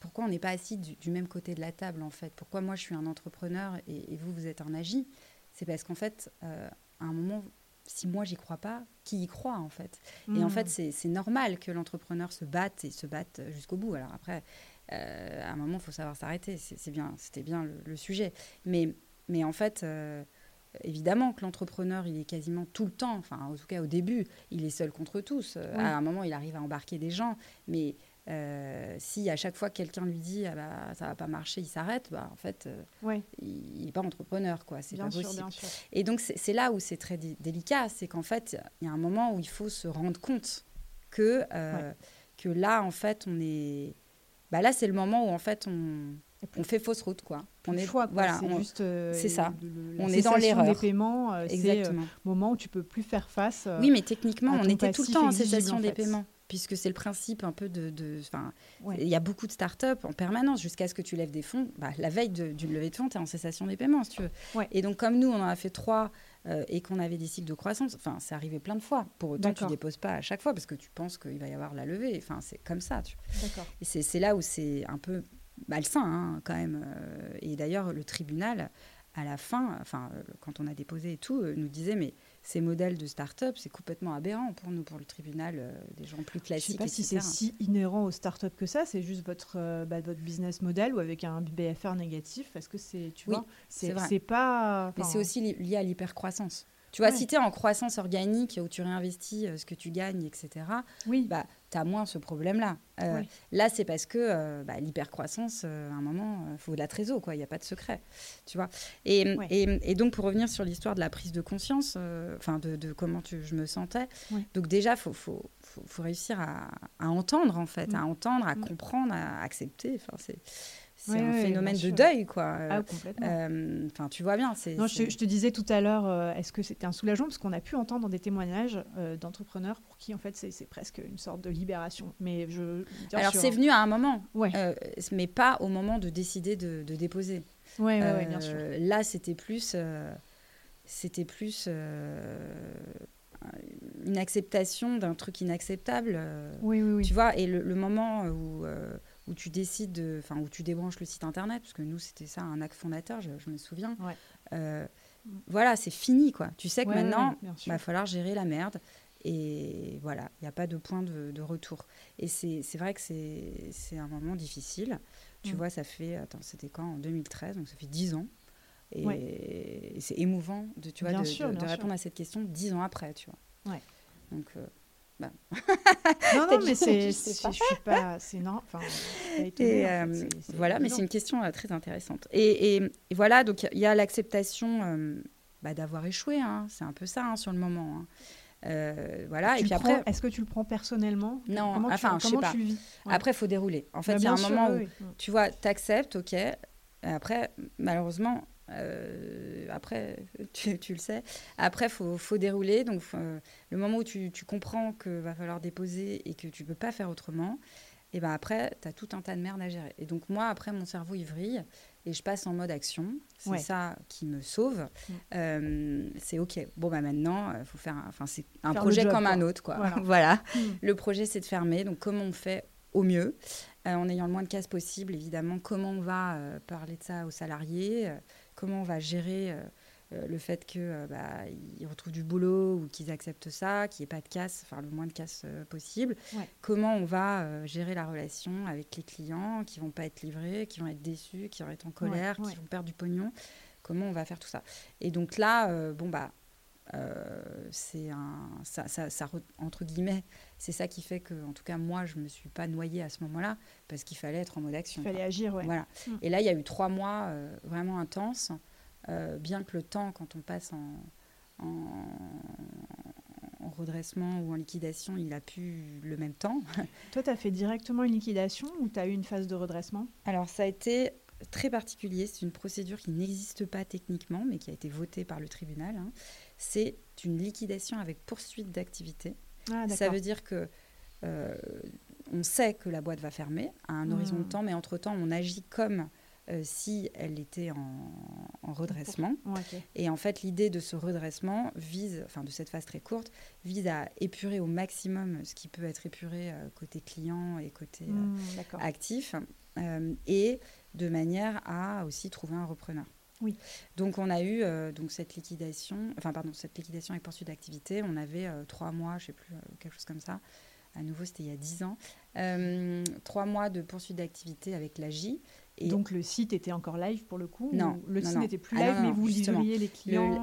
pourquoi on n'est pas assis du, même côté de la table en fait? Pourquoi moi je suis un entrepreneur et, vous vous êtes un agi? C'est parce qu'en fait, à un moment, si moi j'y crois pas, qui y croit en fait? Et en fait, mmh. c'est normal que l'entrepreneur se batte et se batte jusqu'au bout. Alors après, à un moment, il faut savoir s'arrêter. C'est bien, c'était bien le, le, sujet. Mais, mais en fait évidemment que l'entrepreneur, il est quasiment tout le temps, enfin en tout cas au début, il est seul contre tous. Euh, à un moment, il arrive à embarquer des gens, mais euh, si à chaque fois quelqu'un lui dit ah bah, ça va pas marcher, il s'arrête, bah, en fait, euh, il n'est pas entrepreneur, quoi. C'est pas possible. Et donc c'est là où c'est très délicat, c'est qu'en fait, il y a un moment où il faut se rendre compte que que là, en fait, on est, bah, là, c'est le moment où en fait on on fait fausse route quoi. On est quoi, voilà, c'est juste euh, c'est ça. on est dans l'erreur. des paiements, euh, c'est euh, moment où tu peux plus faire face. oui, mais techniquement, on était tout le temps en cessation des paiements puisque c'est le principe un peu de, enfin, il y a beaucoup de startups en permanence jusqu'à ce que tu lèves des fonds. Bah, la veille d'une levée de fonds, tu es en cessation des paiements, si tu veux. Et donc comme nous, on en a fait trois et qu'on avait des cycles de croissance, enfin, c'est arrivé plein de fois. Pour autant, tu déposes pas à chaque fois parce que tu penses qu'il va y avoir la levée. Enfin, c'est comme ça. Tu... Et c'est là où c'est un peu malsain hein, quand même. Euh, et d'ailleurs, le tribunal, à la fin, enfin, euh, quand on a déposé et tout, euh, nous disait mais ces modèles de start-up, c'est complètement aberrant pour nous, pour le tribunal, des gens plus classiques. Je ne sais pas si c'est si inhérent aux start-up que ça, c'est juste votre, bah, votre business model ou avec un BFR négatif. Est-ce que c'est, tu vois, c'est pas. Mais c'est aussi lié à l'hypercroissance. Tu vois, si tu es en croissance organique où tu réinvestis ce que tu gagnes, etc., oui. bah, tu as moins ce problème-là. Euh, là, c'est parce que euh, bah, l'hypercroissance, euh, à un moment, il faut de la trésor, quoi. Il n'y a pas de secret, tu vois. Et, et, donc, pour revenir sur l'histoire de la prise de conscience, enfin, de, comment je me sentais, donc déjà, il faut, faut, faut, réussir à, à, entendre, en fait, à entendre, à comprendre, à accepter. Enfin, c'est c'est un phénomène de deuil, quoi. Ah, complètement. Euh, enfin, tu vois bien. Non, je, je, te disais tout à l'heure, euh, est-ce que c'était un soulagement? Parce qu'on a pu entendre des témoignages euh, d'entrepreneurs pour qui, en fait, c'est presque une sorte de libération. Mais je. Alors, c'est venu à un moment, ouais. mais pas au moment de décider de, de déposer. Oui, ouais, bien sûr. Là, c'était plus. c'était plus une acceptation d'un truc inacceptable. euh, Oui, oui, oui. Tu vois, et le, le moment où, euh, où tu décides, de- enfin, où tu débranches le site internet, parce que nous, c'était ça, un acte fondateur, je, je me souviens. Ouais. Euh, voilà, c'est fini, quoi. Tu sais que Ouais, maintenant, ouais, il va falloir gérer la merde. Et voilà, il n'y a pas de point de, de retour. Et c'est vrai que c'est un moment difficile. Tu Mm. vois, ça fait, attends, c'était quand? En 2013, donc ça fait 10 ans. Et, c'est émouvant de, tu vois, Bien de, sûr, de- bien de sûr. répondre à cette question 10 ans après, tu vois. Ouais. Donc, euh, *laughs* Non, non, mais c'est, Je sais c'est- pas. suis c'est non, enfin, en fait, voilà, mais c'est une question euh, très intéressante. Et, et- et voilà, donc il y a l'acceptation euh, bah, d'avoir échoué, hein. c'est un peu ça hein, sur le moment. hein. Euh, voilà, Tu et puis après, est-ce que tu le prends personnellement? Non, comment tu, enfin, je sais pas. tu le vis? Ouais. après, il faut dérouler. En fait, Bah, il y a un sûr, moment oui, où tu vois, t'acceptes, ok. Et après, malheureusement, euh, après, *laughs* tu, tu le sais, après, il faut, faut dérouler. Donc, euh, le moment où tu, tu comprends qu'il va falloir déposer et que tu peux pas faire autrement, et ben après, tu as tout un tas de merde à gérer. Et donc, moi, après, mon cerveau, il vrille et je passe en mode action. C'est Ouais. ça qui me sauve. Mm. Euh, c'est ok. Bon, bah maintenant, il faut faire. un- Enfin, c'est un Faire projet job, comme quoi. un autre, quoi. Voilà. *laughs* voilà. Mm. Le projet, c'est de fermer. Donc, comment on fait au mieux, euh, en ayant le moins de cases possible, évidemment. Comment on va euh, parler de ça aux salariés? euh, Comment on va gérer euh, euh, le fait qu'ils bah, ils retrouvent du boulot ou qu'ils acceptent ça, qu'il n'y ait pas de casse, enfin le moins de casse euh, possible Ouais. Comment on va euh, gérer la relation avec les clients qui vont pas être livrés, qui vont être déçus, qui vont être en colère, ouais. qui vont perdre du pognon? Comment on va faire tout ça? Et donc là, euh, bon bah euh, c'est un ça, ça, ça re- entre guillemets c'est ça qui fait que en tout cas moi je me suis pas noyée à ce moment-là parce qu'il fallait être en mode action Il quoi. fallait agir, ouais. voilà Mm. et là il y a eu trois mois euh, vraiment intenses euh, bien que le temps quand on passe en, en, en redressement ou en liquidation il a pu le même temps *laughs* Toi, tu as fait directement une liquidation ou tu as eu une phase de redressement? Alors ça a été très particulier c'est une procédure qui n'existe pas techniquement mais qui a été votée par le tribunal hein. C'est une liquidation avec poursuite d'activité Ah, Ça veut dire que euh, on sait que la boîte va fermer à un horizon de Hmm. temps, mais entre-temps, on agit comme euh, si elle était en, en redressement. Et en fait, l'idée de ce redressement vise, enfin de cette phase très courte, vise à épurer au maximum ce qui peut être épuré euh, côté client et côté Hmm, actif, et de manière à aussi trouver un repreneur. Oui. Donc on a eu euh, donc cette liquidation, enfin pardon cette liquidation avec poursuite d'activité. On avait euh, trois mois, je sais plus euh, quelque chose comme ça. À nouveau c'était il y a dix ans. Trois mois de poursuite d'activité avec la J. Et Donc le site était encore live pour le coup Non, ou Le non, site n'était plus Ah, live, non, non, mais vous livriez les le- clients.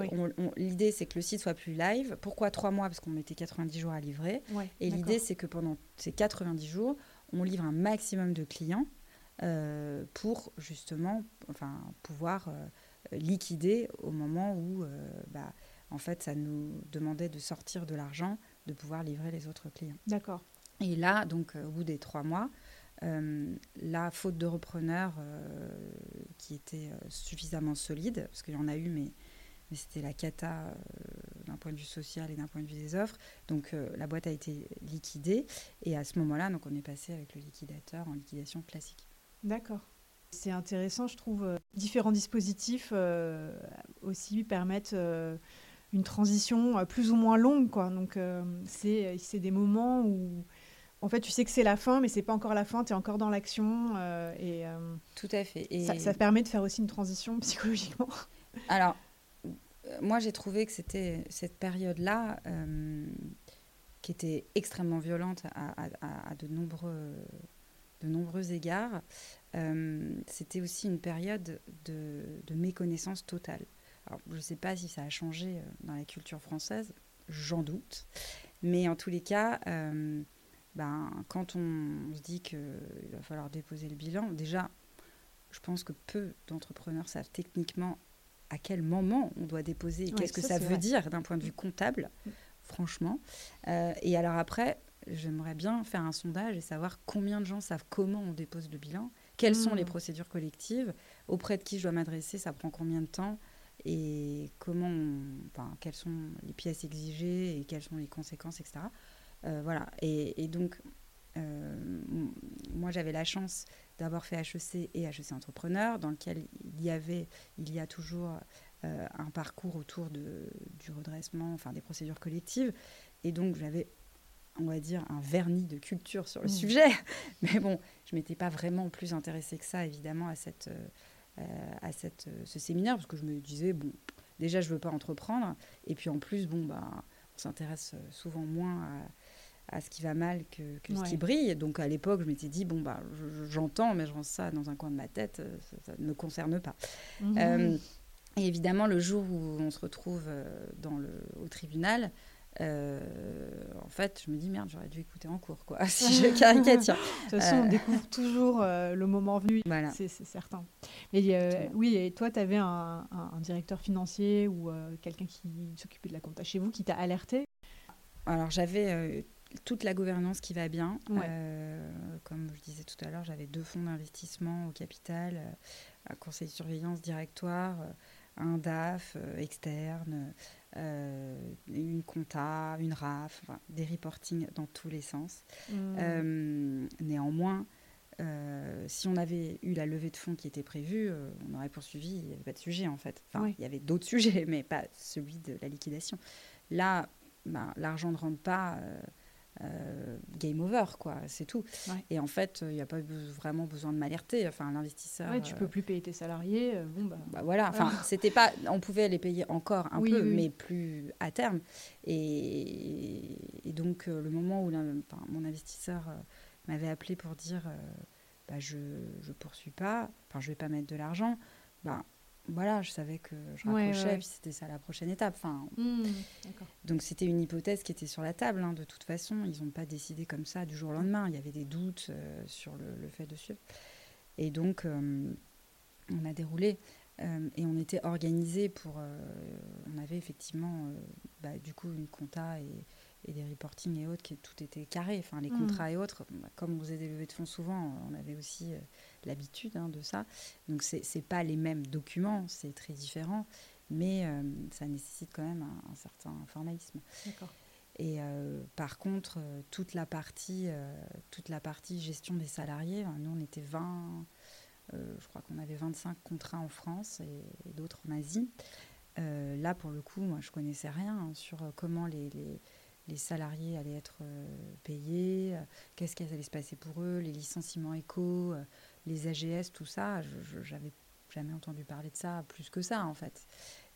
oui. l'idée c'est que le site soit plus live. Pourquoi trois mois? Parce qu'on mettait 90 jours à livrer. Ouais, Et l'idée, c'est que pendant ces 90 jours, on livre un maximum de clients euh, pour justement enfin, pouvoir euh, liquider au moment où, euh, bah, en fait, ça nous demandait de sortir de l'argent, de pouvoir livrer les autres clients. D'accord. Et là, donc, au bout des trois mois, la faute de repreneur qui était suffisamment solide, parce qu'il y en a eu, mais, mais c'était la cata euh, d'un point de vue social et d'un point de vue des offres. Donc euh, la boîte a été liquidée et à ce moment-là, donc on est passé avec le liquidateur en liquidation classique. D'accord. C'est intéressant, je trouve. euh, Différents dispositifs euh, aussi permettent euh, une transition plus ou moins longue, quoi. Donc euh, c'est c'est des moments où, en fait, tu sais que c'est la fin, mais c'est pas encore la fin. Tu es encore dans l'action euh, et, euh, Tout à fait. Et ça, ça permet de faire aussi une transition *laughs* psychologiquement. Alors, moi, j'ai trouvé que c'était cette période-là euh, qui était extrêmement violente à, à- à- à de, nombreux, de nombreux égards. Euh, c'était aussi une période de, de méconnaissance totale. Alors, je ne sais pas si ça a changé euh, dans la culture française, j'en doute. Mais en tous les cas, euh, ben, quand on se dit qu'il va falloir déposer le bilan, déjà, je pense que peu d'entrepreneurs savent techniquement à quel moment on doit déposer et Ouais, qu'est-ce que ça, veut vrai. dire d'un point de vue comptable, franchement. Euh, et alors après, j'aimerais bien faire un sondage et savoir combien de gens savent comment on dépose le bilan, quelles sont les procédures collectives, auprès de qui je dois m'adresser, ça prend combien de temps et comment, on- enfin, quelles sont les pièces exigées et quelles sont les conséquences, etc. Euh, voilà. Et, et donc, euh, moi, j'avais la chance d'avoir fait HEC et HEC Entrepreneur, dans lequel il y avait, il y a toujours un parcours autour de, du redressement, enfin des procédures collectives. Et donc, j'avais on va dire, un vernis de culture sur le mmh. sujet. *laughs* Mais bon, je m'étais pas vraiment plus intéressée que ça, évidemment, à, cette, euh, à cette, ce séminaire, parce que je me disais, bon, déjà, je veux pas entreprendre. Et puis en plus, bon, bah, on s'intéresse souvent moins à, ce qui va mal que, ce qui brille. Donc à l'époque, je m'étais dit, bon, bah, j'entends, mais je rends ça dans un coin de ma tête, euh, ça, ne me concerne pas. Mmh. Euh, et évidemment, le jour où on se retrouve dans le, au tribunal, euh, en fait, je me dis merde, j'aurais dû écouter en cours, quoi, *laughs* si je *laughs* caricature. de toute façon, on euh, découvre toujours euh, le moment venu, voilà. c'est certain. Mais oui, et toi, tu avais un, directeur financier ou quelqu'un qui s'occupait de la compta chez vous qui t'a alerté? Alors, j'avais toute la gouvernance qui va bien. comme je disais tout à l'heure, j'avais deux fonds d'investissement au capital, un conseil de surveillance directoire, un DAF externe. Euh, une compta, une RAF, des reportings dans tous les sens. Mmh. Euh, néanmoins, euh, si on avait eu la levée de fonds qui était prévue, on aurait poursuivi, il n'y avait pas de sujet en fait. Enfin, il y avait d'autres *laughs* sujets, mais pas celui de la liquidation. Là, ben, l'argent ne rentre pas euh, game over, quoi, c'est tout. Et en fait, il n'y a pas vraiment besoin de m'alerter. Enfin, l'investisseur. Ouais, tu peux euh, plus payer tes salariés. Euh, bon, bah... bah voilà. Enfin, c'était pas. On pouvait les payer encore un peu, mais plus à terme. Et, donc, le moment où mon investisseur m'avait appelé pour dire, bah, je ne poursuis pas. Enfin, je vais pas mettre de l'argent. Bah, voilà, je savais que je rapprochais, puis c'était ça la prochaine étape. Enfin, mmh, donc c'était une hypothèse qui était sur la table, hein, de toute façon. Ils n'ont pas décidé comme ça du jour au lendemain. Il y avait des doutes euh, sur le, fait de suivre. Et donc, euh, on a déroulé. Euh, et on était organisé pour. on avait effectivement, bah, du coup, une compta et, et des reportings et autres, qui tout était carré, enfin les mmh. contrats et autres. Comme on faisait des levées de fonds souvent, on avait aussi euh, l'habitude hein, de ça. Donc c'est n'est pas les mêmes documents, c'est très différent, mais euh, ça nécessite quand même un, certain formalisme. Et euh, par contre, toute la partie, toute la partie gestion des salariés, nous on était 20, je crois qu'on avait 25 contrats en France et, d'autres en Asie. là, pour le coup, moi, je connaissais rien sur comment les, les salariés allaient être euh, payés, euh, qu'est-ce qui allait se passer pour eux, les licenciements éco, euh, les AGS, tout ça. Je n'avais jamais entendu parler de ça plus que ça, en fait.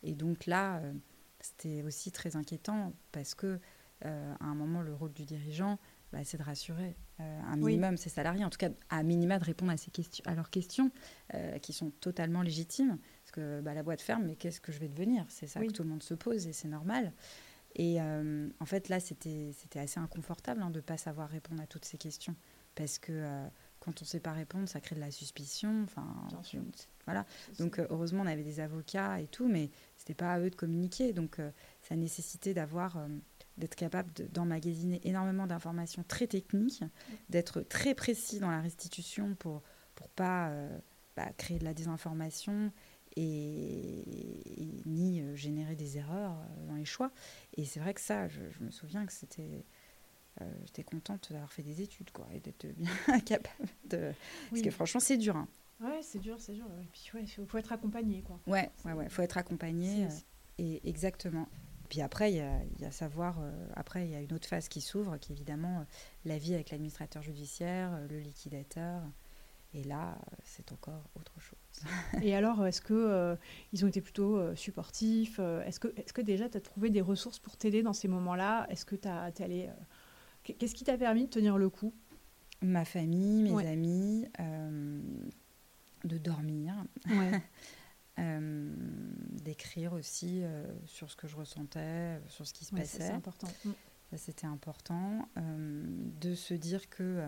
Et donc là, c'était aussi très inquiétant parce que à un moment, le rôle du dirigeant, bah, c'est de rassurer un minimum ses salariés, en tout cas à minima de répondre à, ces questions, à leurs questions qui sont totalement légitimes. Parce que bah, la boîte ferme, mais qu'est-ce que je vais devenir? C'est ça que tout le monde se pose et c'est normal. Et euh, en fait, là, c'était assez inconfortable hein, de ne pas savoir répondre à toutes ces questions. Parce que euh, quand on ne sait pas répondre, ça crée de la suspicion. Enfin, voilà. Donc, euh, heureusement, on avait des avocats et tout, mais ce n'était pas à eux de communiquer. Donc, ça nécessitait d'avoir d'être capable d'emmagasiner énormément d'informations très techniques, d'être très précis dans la restitution pour pour pas bah, créer de la désinformation et, ni euh, générer des erreurs euh, dans les choix. Et c'est vrai que ça, je, me souviens que c'était euh, j'étais contente d'avoir fait des études quoi et d'être bien *laughs* capable de parce que franchement c'est dur hein. ouais c'est dur c'est dur et puis ouais faut, faut être accompagné quoi ouais ouais ouais faut être accompagné et exactement puis après il y a, y a, savoir après il y a une autre phase qui s'ouvre qui est évidemment la vie avec l'administrateur judiciaire le liquidateur et là, c'est encore autre chose. *laughs* et alors, est-ce que euh, ils ont été plutôt euh, supportifs Est-ce que, est que déjà tu as trouvé des ressources pour t'aider dans ces moments-là? Est-ce que tu allé. Euh, qu'est-ce qui t'a permis de tenir le coup? Ma famille, mes amis, de dormir. *laughs* d'écrire aussi sur ce que je ressentais, sur ce qui se passait. C'est important. Mm. Ça, c'était important. de se dire que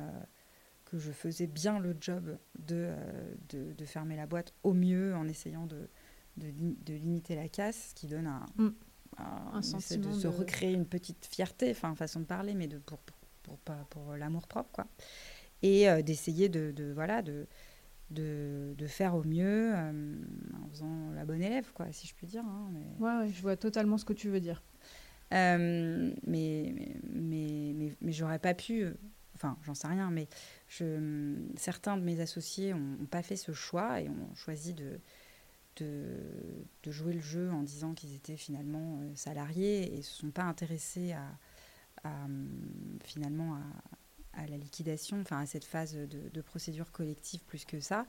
que je faisais bien le job de, euh, de, de, fermer la boîte au mieux en essayant de, de, de limiter la casse, ce qui donne un, mm. un, sentiment de, se recréer une petite fierté, enfin façon de parler, mais de, pour, pour, pour, pour l'amour propre, quoi. Et euh, d'essayer de, voilà, de, de, de, faire au mieux euh, en faisant la bonne élève, quoi, si je puis dire. Hein, mais... Ouais, ouais, je vois totalement ce que tu veux dire. mais, mais, mais, mais, mais j'aurais pas pu enfin j'en sais rien, mais je, certains de mes associés n'ont pas fait ce choix et ont choisi de, de, jouer le jeu en disant qu'ils étaient finalement salariés et ne se sont pas intéressés à, finalement à, la liquidation, enfin à cette phase de, de procédure collective plus que ça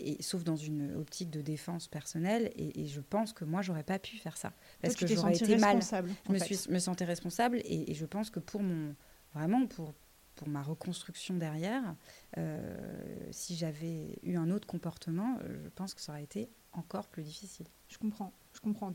et, sauf dans une optique de défense personnelle. Et, je pense que moi, j'aurais pas pu faire ça. Parce que j'aurais été mal. Je me, suis, me sentais responsable et, je pense que pour mon. Vraiment, pour, pour ma reconstruction derrière, euh, si j'avais eu un autre comportement, je pense que ça aurait été encore plus difficile. Je comprends. Je comprends.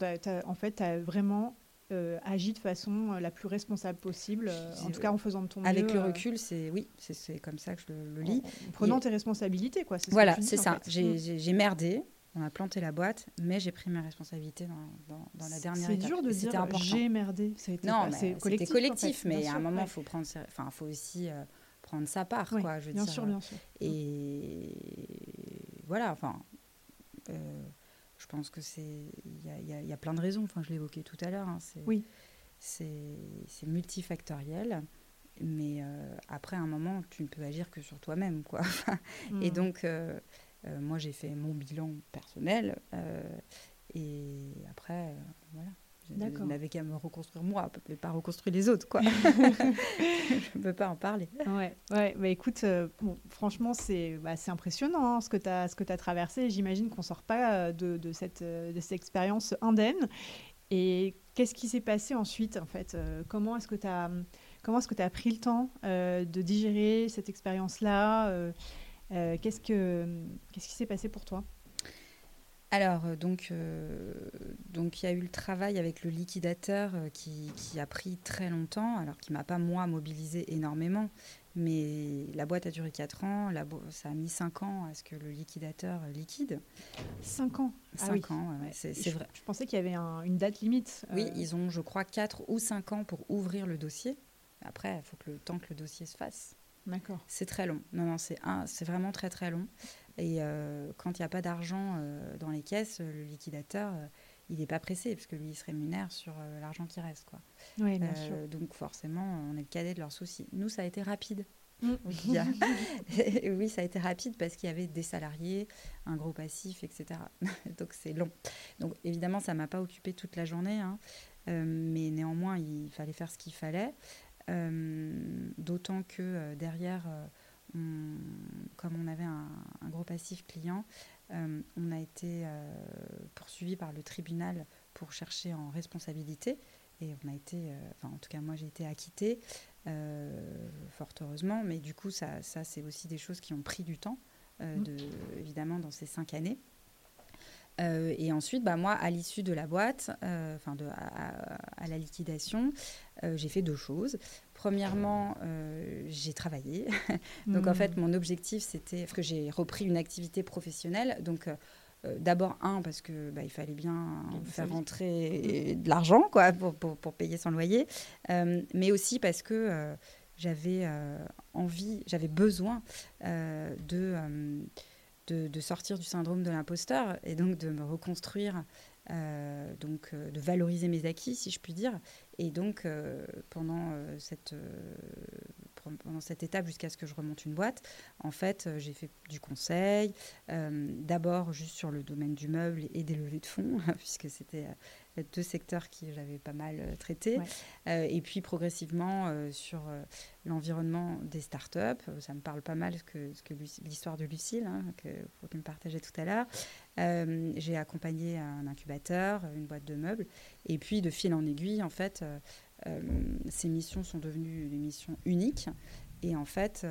en fait, tu as vraiment euh, agit de façon euh, la plus responsable possible, euh, en tout cas en faisant de ton mieux. Avec le recul, c'est oui, c'est comme ça que je le, lis. En, prenant tes responsabilités, quoi. Voilà, c'est ça. Mm. J'ai merdé, on a planté la boîte, mais j'ai pris mes responsabilités dans, dans, la dernière étape. C'est dur de dire j'ai merdé. non, c'est collectif, collectif mais à un moment, il faut prendre, enfin, faut aussi prendre sa part, quoi. Je veux bien dire. sûr, bien sûr. Et voilà, enfin je pense que c'est il y, y, a plein de raisons. Enfin, je l'évoquais tout à l'heure. Hein, oui. C'est multifactoriel. Mais euh, après, à un moment, tu ne peux agir que sur toi-même, quoi. *laughs* Et mm. donc, euh, euh, moi, j'ai fait mon bilan personnel. et après, voilà. Je n'avais qu'à me reconstruire moi, mais pas reconstruire les autres, quoi. *laughs* *laughs* je ne peux pas en parler. Ouais, ouais bah écoute, euh, bon, franchement, c'est bah, impressionnant hein, ce que tu as, as, traversé. J'imagine qu'on ne sort pas euh, de, de, cette, euh, de cette expérience indemne. Et qu'est-ce qui s'est passé ensuite, en fait Comment est-ce que tu as, comment que as pris le temps de digérer cette expérience-là Qu'est-ce Qu'est-ce qui s'est passé pour toi? Alors, euh, donc, euh, donc il y a eu le travail avec le liquidateur euh, qui, a pris très longtemps, alors qui m'a pas, moi, mobilisé énormément, mais la boîte a duré 4 ans, la ça a mis 5 ans à ce que le liquidateur liquide. 5 ans? 5 ah ans, c'est vrai. Je pensais qu'il y avait une date limite. Oui, ils ont, je crois, 4 ou 5 ans pour ouvrir le dossier. Après, il faut que le temps que le dossier se fasse. D'accord. C'est très long. Non, non, c'est vraiment très, très long. Et euh, quand il n'y a pas d'argent euh, dans les caisses, le liquidateur, euh, il n'est pas pressé, parce que lui, il se rémunère sur l'argent qui reste. Quoi. Oui, bien sûr. Donc forcément, on est le cadet de leurs soucis. Nous, ça a été rapide. Mm. *laughs* *laughs* oui, ça a été rapide parce qu'il y avait des salariés, un gros passif, etc. *laughs* Donc c'est long. Donc évidemment, ça ne m'a pas occupé toute la journée, hein. mais néanmoins, il fallait faire ce qu'il fallait. D'autant que derrière comme on avait un, gros passif client, euh, on a été euh, poursuivi par le tribunal pour chercher en responsabilité. Et on a été, euh, enfin en tout cas moi j'ai été acquittée, fort heureusement, mais du coup ça, ça c'est aussi des choses qui ont pris du temps, mmh. de, évidemment dans ces cinq années. Et ensuite, bah, moi, à l'issue de la boîte, enfin à, à, la liquidation, j'ai fait deux choses. Premièrement, euh, j'ai travaillé. *laughs* donc, en hmm. fait, mon objectif, c'était. Que j'ai repris une activité professionnelle. Donc, euh, euh, d'abord, un, parce que bah, il fallait bien faire rentrer de l'argent quoi, pour, pour, pour, payer son loyer. mais aussi parce que j'avais envie, j'avais besoin de, de, sortir du syndrome de l'imposteur et donc de me reconstruire euh, donc euh, de valoriser mes acquis, si je puis dire. Et donc, euh, pendant, cette, pendant cette étape, jusqu'à ce que je remonte une boîte, en fait, j'ai fait du conseil, d'abord juste sur le domaine du meuble et des levées de fonds, *laughs* puisque c'était deux secteurs qui j'avais pas mal traités. et puis, progressivement, sur l'environnement des startups, ça me parle pas mal ce que, ce que l'histoire de Lucille, hein, que, me partageait tout à l'heure. Euh, j'ai accompagné un incubateur, une boîte de meubles. Et puis, de fil en aiguille, en fait, euh, euh, ces missions sont devenues des missions uniques. Et en fait,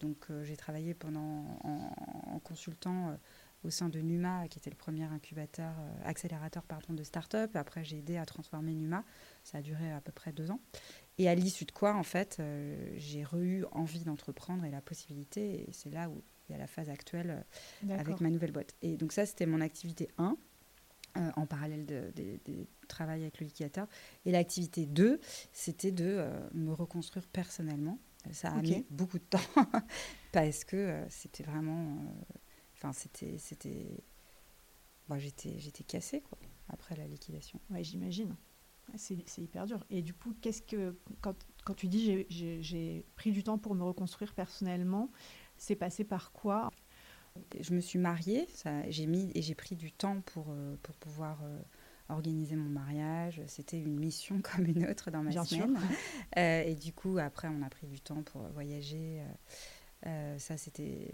donc j'ai travaillé pendant en, consultant au sein de Numa, qui était le premier incubateur, accélérateur pardon, de start-up. Après, j'ai aidé à transformer Numa. Ça a duré à peu près deux ans. Et à l'issue de quoi, en fait, j'ai eu envie d'entreprendre et la possibilité. Et c'est là où il y a la phase actuelle euh, avec ma nouvelle boîte. Et donc ça, c'était mon activité 1. Euh, en parallèle des de, travail avec le liquidateur. Et l'activité 2, c'était de euh, me reconstruire personnellement. Ça a mis beaucoup de temps *laughs* parce que c'était vraiment. Enfin, c'était. c'était j'étais, j'étais cassée quoi, après la liquidation. Oui, j'imagine. C'est, hyper dur. Et du coup, qu'est-ce que. Quand, quand tu dis j'ai, j'ai pris du temps pour me reconstruire personnellement, c'est passé par quoi? Je me suis mariée, j'ai mis et j'ai pris du temps pour, pour pouvoir organiser mon mariage. C'était une mission *laughs* comme une autre dans ma Bien semaine. et du coup, après, on a pris du temps pour voyager. Euh, ça, c'était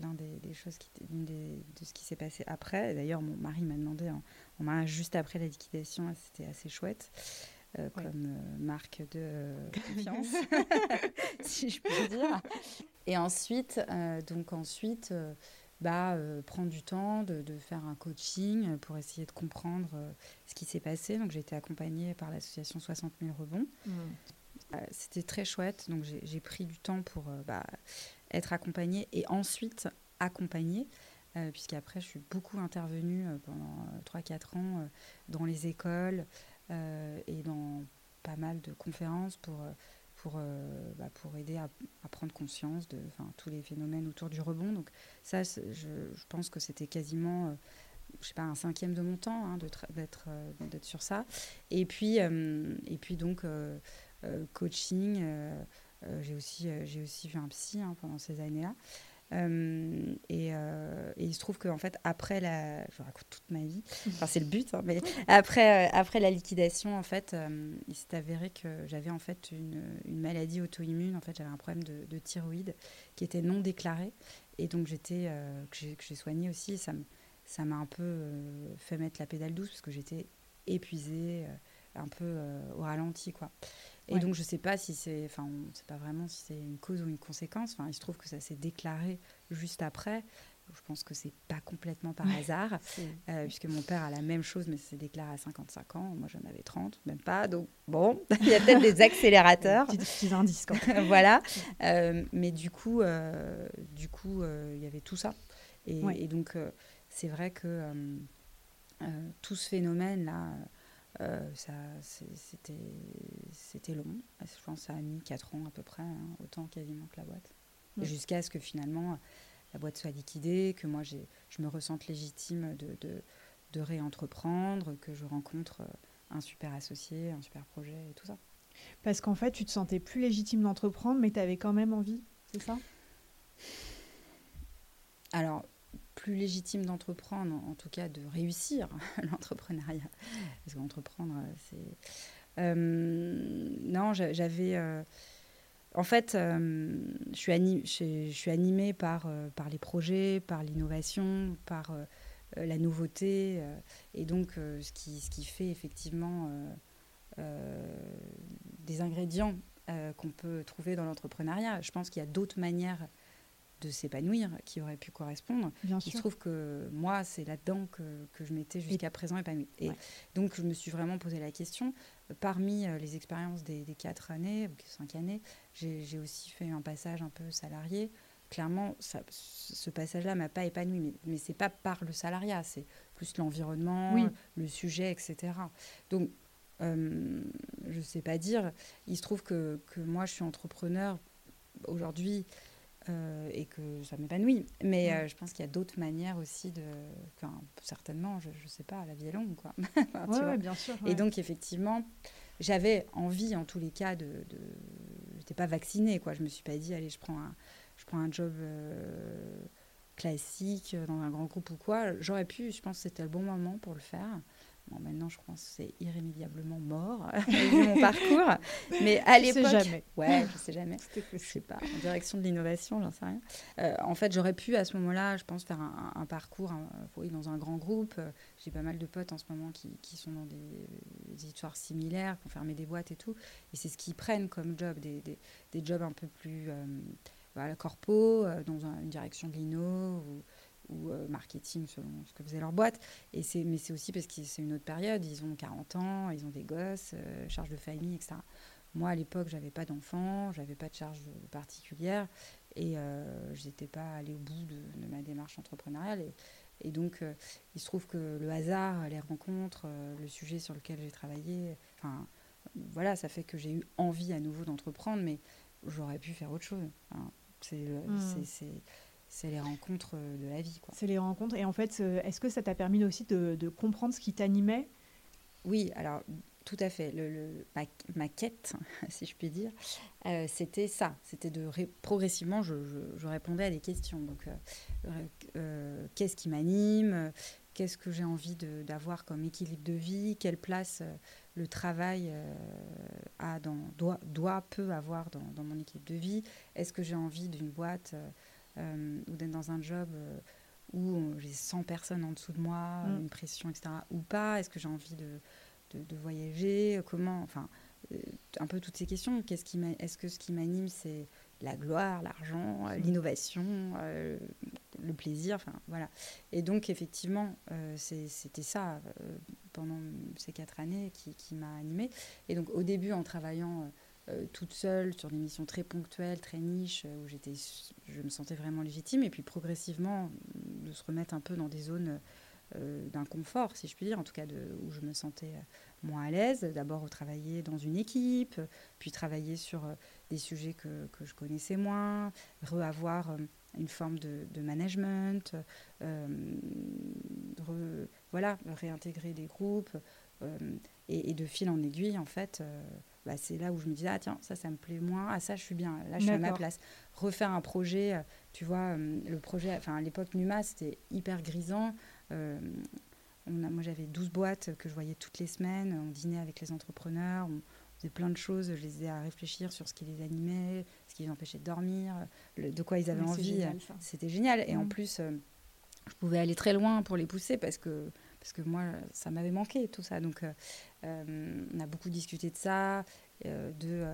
l'un des, choses qui, de ce qui s'est passé après. D'ailleurs, mon mari m'a demandé en, mariage juste après la liquidation, c'était assez chouette. Euh, comme euh, marque de *laughs* confiance, *laughs* si je peux dire. Et ensuite, donc ensuite, bah, prendre du temps de, faire un coaching pour essayer de comprendre ce qui s'est passé. Donc j'ai été accompagnée par l'association 60 000 rebonds. Mmh. C'était très chouette, donc j'ai pris du temps pour bah, être accompagnée et ensuite accompagnée, euh, puisqu'après je suis beaucoup intervenue euh, pendant 3-4 euh, ans dans les écoles et dans pas mal de conférences pour, pour, bah, pour aider à, prendre conscience de tous les phénomènes autour du rebond. Donc ça, je, pense que c'était quasiment je sais pas, un cinquième de mon temps hein, d'être d'être sur ça. Et puis, et puis donc, coaching, euh, j'ai aussi, euh, j'ai aussi vu un psy hein, pendant ces années-là. Euh, et, il se trouve qu'en fait, après la. Je raconte toute ma vie, *laughs* enfin, c'est le but, hein, mais après, après la liquidation, en fait, il s'est avéré que j'avais en fait une, une maladie auto-immune. En fait, j'avais un problème de, de, thyroïde qui était non déclaré. Et donc, j'étais, que j'ai soigné aussi. ça, ça m'a un peu fait mettre la pédale douce parce que j'étais épuisée, un peu au ralenti, quoi. Et donc, je ne sais pas si c'est, enfin, on ne sait pas vraiment si c'est une cause ou une conséquence. Enfin, il se trouve que ça s'est déclaré juste après. Je pense que c'est pas complètement par hasard, *laughs* euh, puisque mon père a la même chose, mais s'est déclaré à 55 ans. Moi, j'en avais 30, même pas. Donc, bon, *laughs* il y a peut-être des accélérateurs. *laughs* Des petits indices, quand voilà. Euh, mais du coup, euh, du coup, il y avait tout ça. Et, et donc, c'est vrai que tout ce phénomène-là euh, ça, c'était long. Je pense que ça a mis 4 ans à peu près, hein, autant quasiment que la boîte. Jusqu'à ce que finalement la boîte soit liquidée, que moi je me ressente légitime de, de, de, réentreprendre, que je rencontre euh, un super associé, un super projet et tout ça. Parce qu'en fait, tu te sentais plus légitime d'entreprendre, mais tu avais quand même envie, c'est ça? Alors, plus légitime d'entreprendre, en tout cas de réussir *laughs* l'entrepreneuriat. Parce qu'entreprendre, c'est... Euh, non, j'avais... Euh, en fait, euh, je, suis animée par, les projets, par l'innovation, par la nouveauté. et donc, ce qui fait effectivement des ingrédients qu'on peut trouver dans l'entrepreneuriat. Je pense qu'il y a d'autres manières de s'épanouir qui aurait pu correspondre. Bien Il se trouve que moi, c'est là-dedans que, que, je m'étais jusqu'à présent épanouie. Et donc, je me suis vraiment posé la question. Parmi euh, les expériences des, quatre années, ou cinq années, j'ai aussi fait un passage un peu salarié. Clairement, ça, ce passage-là m'a pas épanoui, mais, mais c'est pas par le salariat, c'est plus l'environnement, le sujet, etc. Donc, euh, je sais pas dire. Il se trouve que, que moi, je suis entrepreneur aujourd'hui euh, et que ça m'épanouit. Mais euh, je pense qu'il y a d'autres manières aussi de. certainement, je ne sais pas, la vie est longue, quoi. *laughs* ouais, bien sûr. Et donc, effectivement, j'avais envie, en tous les cas, de. de... Je n'étais pas vaccinée, quoi. Je me suis pas dit, allez, je prends un, je prends un job. Euh, classique dans un grand groupe ou quoi, j'aurais pu, je pense que c'était le bon moment pour le faire. Bon, maintenant, je pense que c'est irrémédiablement mort, *laughs* *laughs* vu mon parcours. Mais à l'époque. sais jamais. Ouais, je sais jamais. *laughs* je sais pas. En direction de l'innovation, j'en sais rien. Euh, en fait, j'aurais pu, à ce moment-là, je pense, faire un, parcours oui, dans un grand groupe. J'ai pas mal de potes en ce moment qui, qui sont dans des, histoires similaires, qui ont fermé des boîtes et tout. Et c'est ce qu'ils prennent comme job, des, des, des jobs un peu plus. Euh, corpo, euh, dans une direction de l'INO ou ou euh, marketing selon ce que faisait leur boîte. Et c'est, mais c'est aussi parce que c'est une autre période. Ils ont 40 ans, ils ont des gosses, euh, charge de famille, etc. Moi, à l'époque, j'avais pas d'enfants, j'avais pas de charge particulière et euh, je n'étais pas allée au bout de, ma démarche entrepreneuriale. Et, et donc, il se trouve que le hasard, les rencontres, le sujet sur lequel j'ai travaillé, enfin, voilà, ça fait que j'ai eu envie à nouveau d'entreprendre, mais j'aurais pu faire autre chose. c'est, mmh. c'est c'est les rencontres euh, de la vie. C'est les rencontres. Et en fait, euh, est-ce que ça t'a permis aussi de, comprendre ce qui t'animait? Oui, alors tout à fait. Le, ma, quête, *laughs* si je puis dire, euh, c'était ça. C'était de progressivement, je, répondais à des questions. Donc, euh, euh, qu'est-ce qui m'anime? Qu'est-ce que j'ai envie d'avoir comme équilibre de vie? Quelle place le travail a dans, doit, doit, peut avoir dans, dans mon équilibre de vie? Est-ce que j'ai envie d'une boîte ou d'être dans un job où j'ai 100 personnes en dessous de moi, mm. une pression, etc. Ou pas Est-ce que j'ai envie de de, voyager, comment, enfin, euh, un peu toutes ces questions. Qu'est-ce qui est-ce que ce qui m'anime, c'est la gloire, l'argent, euh, l'innovation, euh, le plaisir, enfin voilà. Et donc effectivement, c'était ça pendant ces quatre années qui, qui m'a animée. Et donc au début, en travaillant toute seule sur des missions très ponctuelles, très niches, où j'étais, je me sentais vraiment légitime. Et puis progressivement, de se remettre un peu dans des zones euh, d'un confort, si je puis dire, en tout cas où je me sentais euh, moins à l'aise. D'abord travailler dans une équipe, puis travailler sur euh, des sujets que, que je connaissais moins, reavoir une forme de, de management, voilà, réintégrer des groupes. Et, de fil en aiguille, en fait, bah, c'est là où je me disais, ah tiens, ça, ça me plaît moins, ah ça, je suis bien, là, je suis à ma place. Refaire un projet, tu vois, le projet, enfin, à l'époque, Numa, c'était hyper grisant. Euh, on a, moi, j'avais 12 boîtes que je voyais toutes les semaines. On dînait avec les entrepreneurs. On faisait plein de choses. Je les aidais à réfléchir sur ce qui les animait, ce qui les empêchait de dormir, de quoi ils avaient envie. C'était génial. Et en mm. plus, euh, je pouvais aller très loin pour les pousser parce que, parce que moi, ça m'avait manqué, tout ça. Donc, euh, on a beaucoup discuté de ça, de...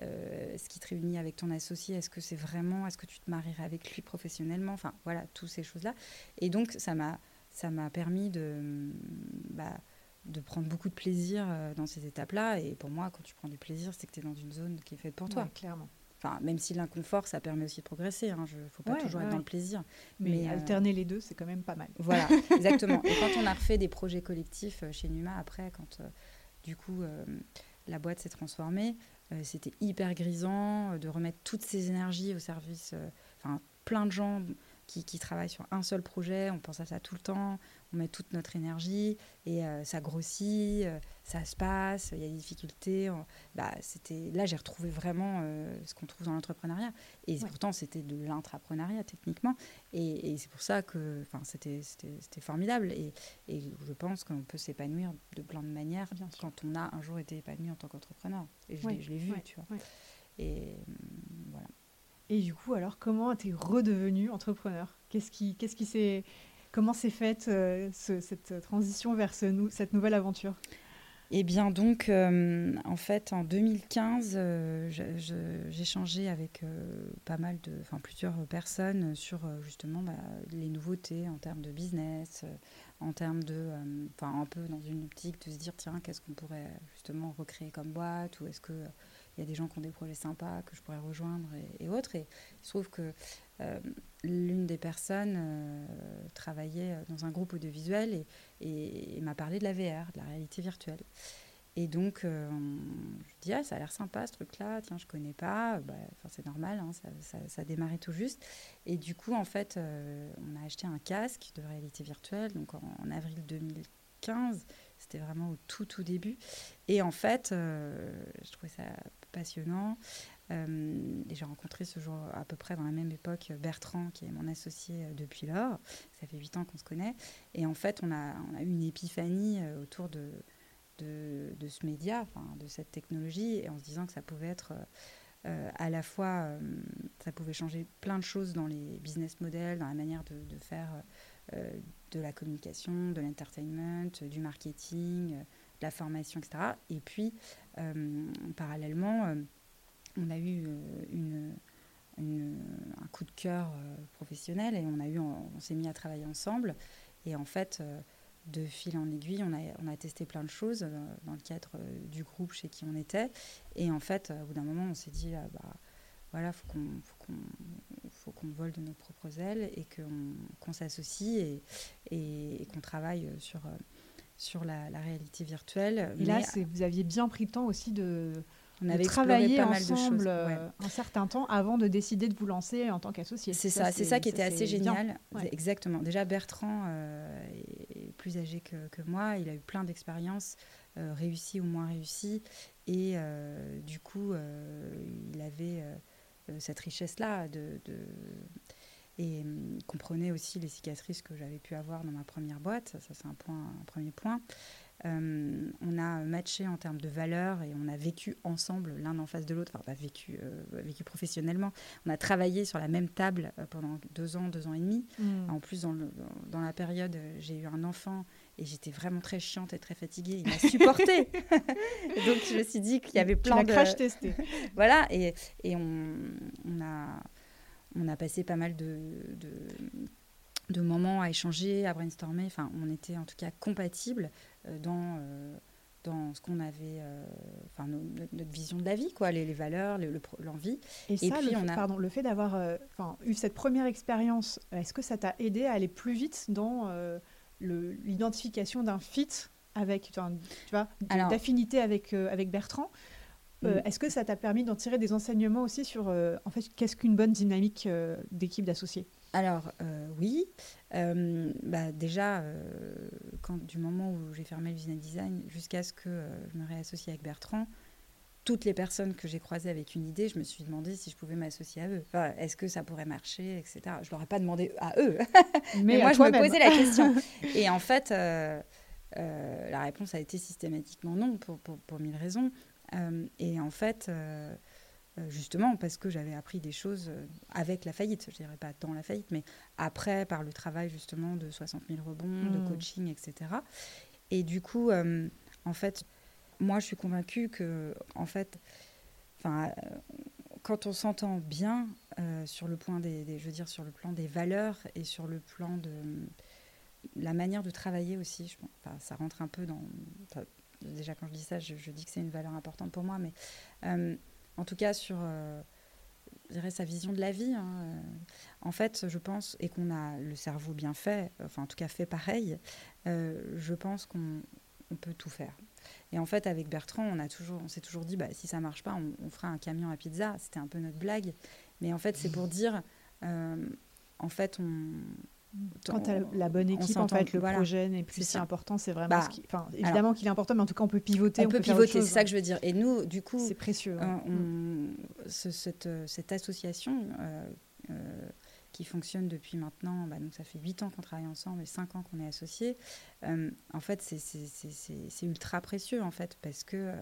ce qui te réunit avec ton associé, est-ce que c'est vraiment, est-ce que tu te marierais avec lui professionnellement? Enfin, voilà, toutes ces choses-là. Et donc, ça m'a ça m'a permis de, bah, de prendre beaucoup de plaisir euh, dans ces étapes-là. Et pour moi, quand tu prends du plaisir, c'est que tu es dans une zone qui est faite pour toi. clairement. Enfin, même si l'inconfort, ça permet aussi de progresser. Il hein. ne faut pas toujours être dans le plaisir. Mais, euh, alterner les deux, c'est quand même pas mal. Voilà, *laughs* exactement. Et quand on a refait des projets collectifs euh, chez Numa, après, quand du coup la boîte s'est transformée, c'était hyper grisant de remettre toutes ces énergies au service. Enfin, plein de gens qui, qui, travaillent sur un seul projet, on pense à ça tout le temps, on met toute notre énergie et euh, ça grossit, euh, ça se passe, il y a des difficultés. bah, c'était là j'ai retrouvé vraiment euh, ce qu'on trouve dans l'entrepreneuriat. Et pourtant c'était de l'intrapreneuriat techniquement. Et, c'est pour ça que c'était c'était formidable. Et, et, je pense qu'on peut s'épanouir de plein de manières quand on a un jour été épanoui en tant qu'entrepreneur. Et je l'ai vu tu vois. Et voilà et du coup, alors, comment tu redevenu entrepreneur? Qu'est-ce qui, qu'est-ce qui s'est, comment s'est faite euh, cette transition vers ce, cette nouvelle aventure? Eh bien, donc, euh, en fait, en 2015, euh, j'ai changé avec pas mal de, enfin, plusieurs personnes sur justement bah, les nouveautés en termes de business, en termes de, enfin, un peu dans une optique de se dire, tiens, qu'est-ce qu'on pourrait justement recréer comme boîte, ou est-ce que il y a des gens qui ont des projets sympas que je pourrais rejoindre et, autres. Et il se trouve que euh, l'une des personnes euh, travaillait dans un groupe audiovisuel et, m'a parlé de la VR, de la réalité virtuelle. Et donc, euh, je dis, ah, ça a l'air sympa ce truc-là, tiens, je connais pas. Bah, c'est normal, hein, ça, ça, ça, démarrait tout juste. Et du coup, en fait, on a acheté un casque de réalité virtuelle, donc en, en avril 2015. C'était vraiment au tout, tout début. Et en fait, je trouvais ça passionnant. Euh, et j'ai rencontré ce jour à peu près dans la même époque Bertrand, qui est mon associé euh, depuis lors. Ça fait huit ans qu'on se connaît. Et en fait, on a, eu une épiphanie euh, autour de, ce média, de cette technologie, et en se disant que ça pouvait être à la fois, ça pouvait changer plein de choses dans les business models, dans la manière de faire de la communication, de l'entertainment, du marketing la formation, etc. Et puis, euh, parallèlement, euh, on a eu euh, une, un coup de cœur professionnel et on, a eu, on, s'est mis à travailler ensemble. Et en fait, de fil en aiguille, on a, on a testé plein de choses dans le cadre du groupe chez qui on était. Et en fait, au bout d'un moment, on s'est dit, ah, bah, voilà, faut qu'on, faut qu'on, vole de nos propres ailes et qu'on, s'associe et, et, qu'on travaille sur, sur la, réalité virtuelle. Et là, vous aviez bien pris le temps aussi de, on avait travaillé ensemble euh, un certain temps avant de décider de vous lancer en tant qu'associé. C'est ça, c'est ça, qui était assez génial. Exactement. Déjà, Bertrand euh, est plus âgé que, que, moi. Il a eu plein d'expériences, réussies ou moins réussies. Et du coup, il avait cette richesse-là de, de, et hum, comprenait aussi les cicatrices que j'avais pu avoir dans ma première boîte. Ça, c'est un, point, un premier point. Euh, on a matché en termes de valeurs et on a vécu ensemble l'un en face de l'autre, enfin pas vécu, euh, vécu professionnellement. On a travaillé sur la même table euh, pendant deux ans, deux ans et demi. Mmh. En plus, dans, dans, la période, j'ai eu un enfant et j'étais vraiment très chiante et très fatiguée. Il m'a supporté. *laughs* *laughs* Donc je me suis dit qu'il y avait plein tu de... crash testé. *laughs* voilà, et, et on, on, a, on a passé pas mal de, de de moments à échanger, à brainstormer. Enfin, on était en tout cas compatibles euh, dans, euh, dans ce qu'on avait, euh, enfin, notre vision de la vie, quoi, les, valeurs, l'envie. Et, ça, puis, le, a... pardon, le fait d'avoir eu cette première expérience, est-ce que ça t'a aidé à aller plus vite dans l'identification d'un fit avec, tu vois, d'affinité avec, avec Bertrand? Mm. Est-ce que ça t'a permis d'en tirer des enseignements aussi sur, en fait, qu'est-ce qu'une bonne dynamique d'équipe d'associés? Alors, euh, oui. Euh, bah, déjà, euh, quand, du moment où j'ai fermé le business design jusqu'à ce que je me réassocie avec Bertrand, toutes les personnes que j'ai croisées avec une idée, je me suis demandé si je pouvais m'associer à eux. Est-ce que ça pourrait marcher, etc. Je ne leur ai pas demandé à eux. *laughs* Mais, moi, je me posais la question. *laughs* Et en fait, la réponse a été systématiquement non, pour, pour, pour mille raisons. Et en fait euh, justement parce que j'avais appris des choses euh, avec la faillite, je dirais pas dans la faillite, mais après par le travail justement de 60 000 rebonds, de mmh. coaching, etc. Et du coup, euh, en fait, moi je suis convaincue que, en fait, enfin, quand on s'entend bien sur le point des, je veux dire, sur le plan des valeurs et sur le plan de la manière de travailler aussi, je, enfin, ça rentre un peu dans. Déjà quand je dis ça, je, dis que c'est une valeur importante pour moi, mais en tout cas sur euh, sa vision de la vie. Hein, euh. En fait, je pense, et qu'on a le cerveau bien fait, enfin en tout cas fait pareil, euh, je pense qu'on peut tout faire. Et en fait, avec Bertrand, on, a toujours, on s'est toujours dit, bah, si ça marche pas, on, fera un camion à pizza. C'était un peu notre blague. Mais en fait, c'est pour dire, en fait, on, quand tu as la bonne équipe, en fait, le projet n'est plus si important. C'est vraiment bah, enfin, évidemment qu'il est important, mais en tout cas, on peut pivoter. On, peut, pivoter, c'est ça que je veux dire. Et nous, du coup, c'est précieux. Euh, mm. cette, euh, cette, association euh, qui fonctionne depuis maintenant, bah, donc ça fait 8 ans qu'on travaille ensemble et 5 ans qu'on est associés. en fait, c'est ultra précieux, en fait, parce que,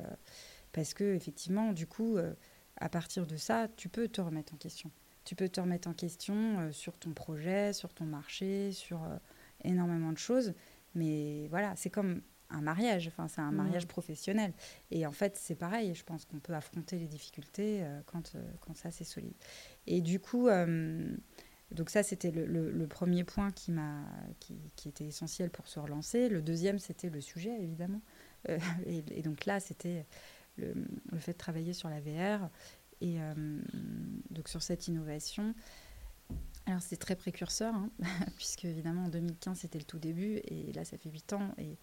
parce que effectivement, du coup, à partir de ça, tu peux te remettre en question tu peux te remettre en question euh, sur ton projet, sur ton marché, sur euh, énormément de choses. Mais voilà, c'est comme un mariage, enfin, c'est un mmh. mariage professionnel. Et en fait, c'est pareil, je pense qu'on peut affronter les difficultés euh, quand, quand ça, c'est solide. Et du coup, donc ça, c'était le, le, premier point qui, m'a, qui, qui, était essentiel pour se relancer. Le deuxième, c'était le sujet, évidemment. *laughs* Et, et, donc là, c'était le, le, fait de travailler sur la VR et euh, donc sur cette innovation, alors c'est très précurseur, hein, *laughs* puisque évidemment en 2015 c'était le tout début, et là ça fait 8 ans, et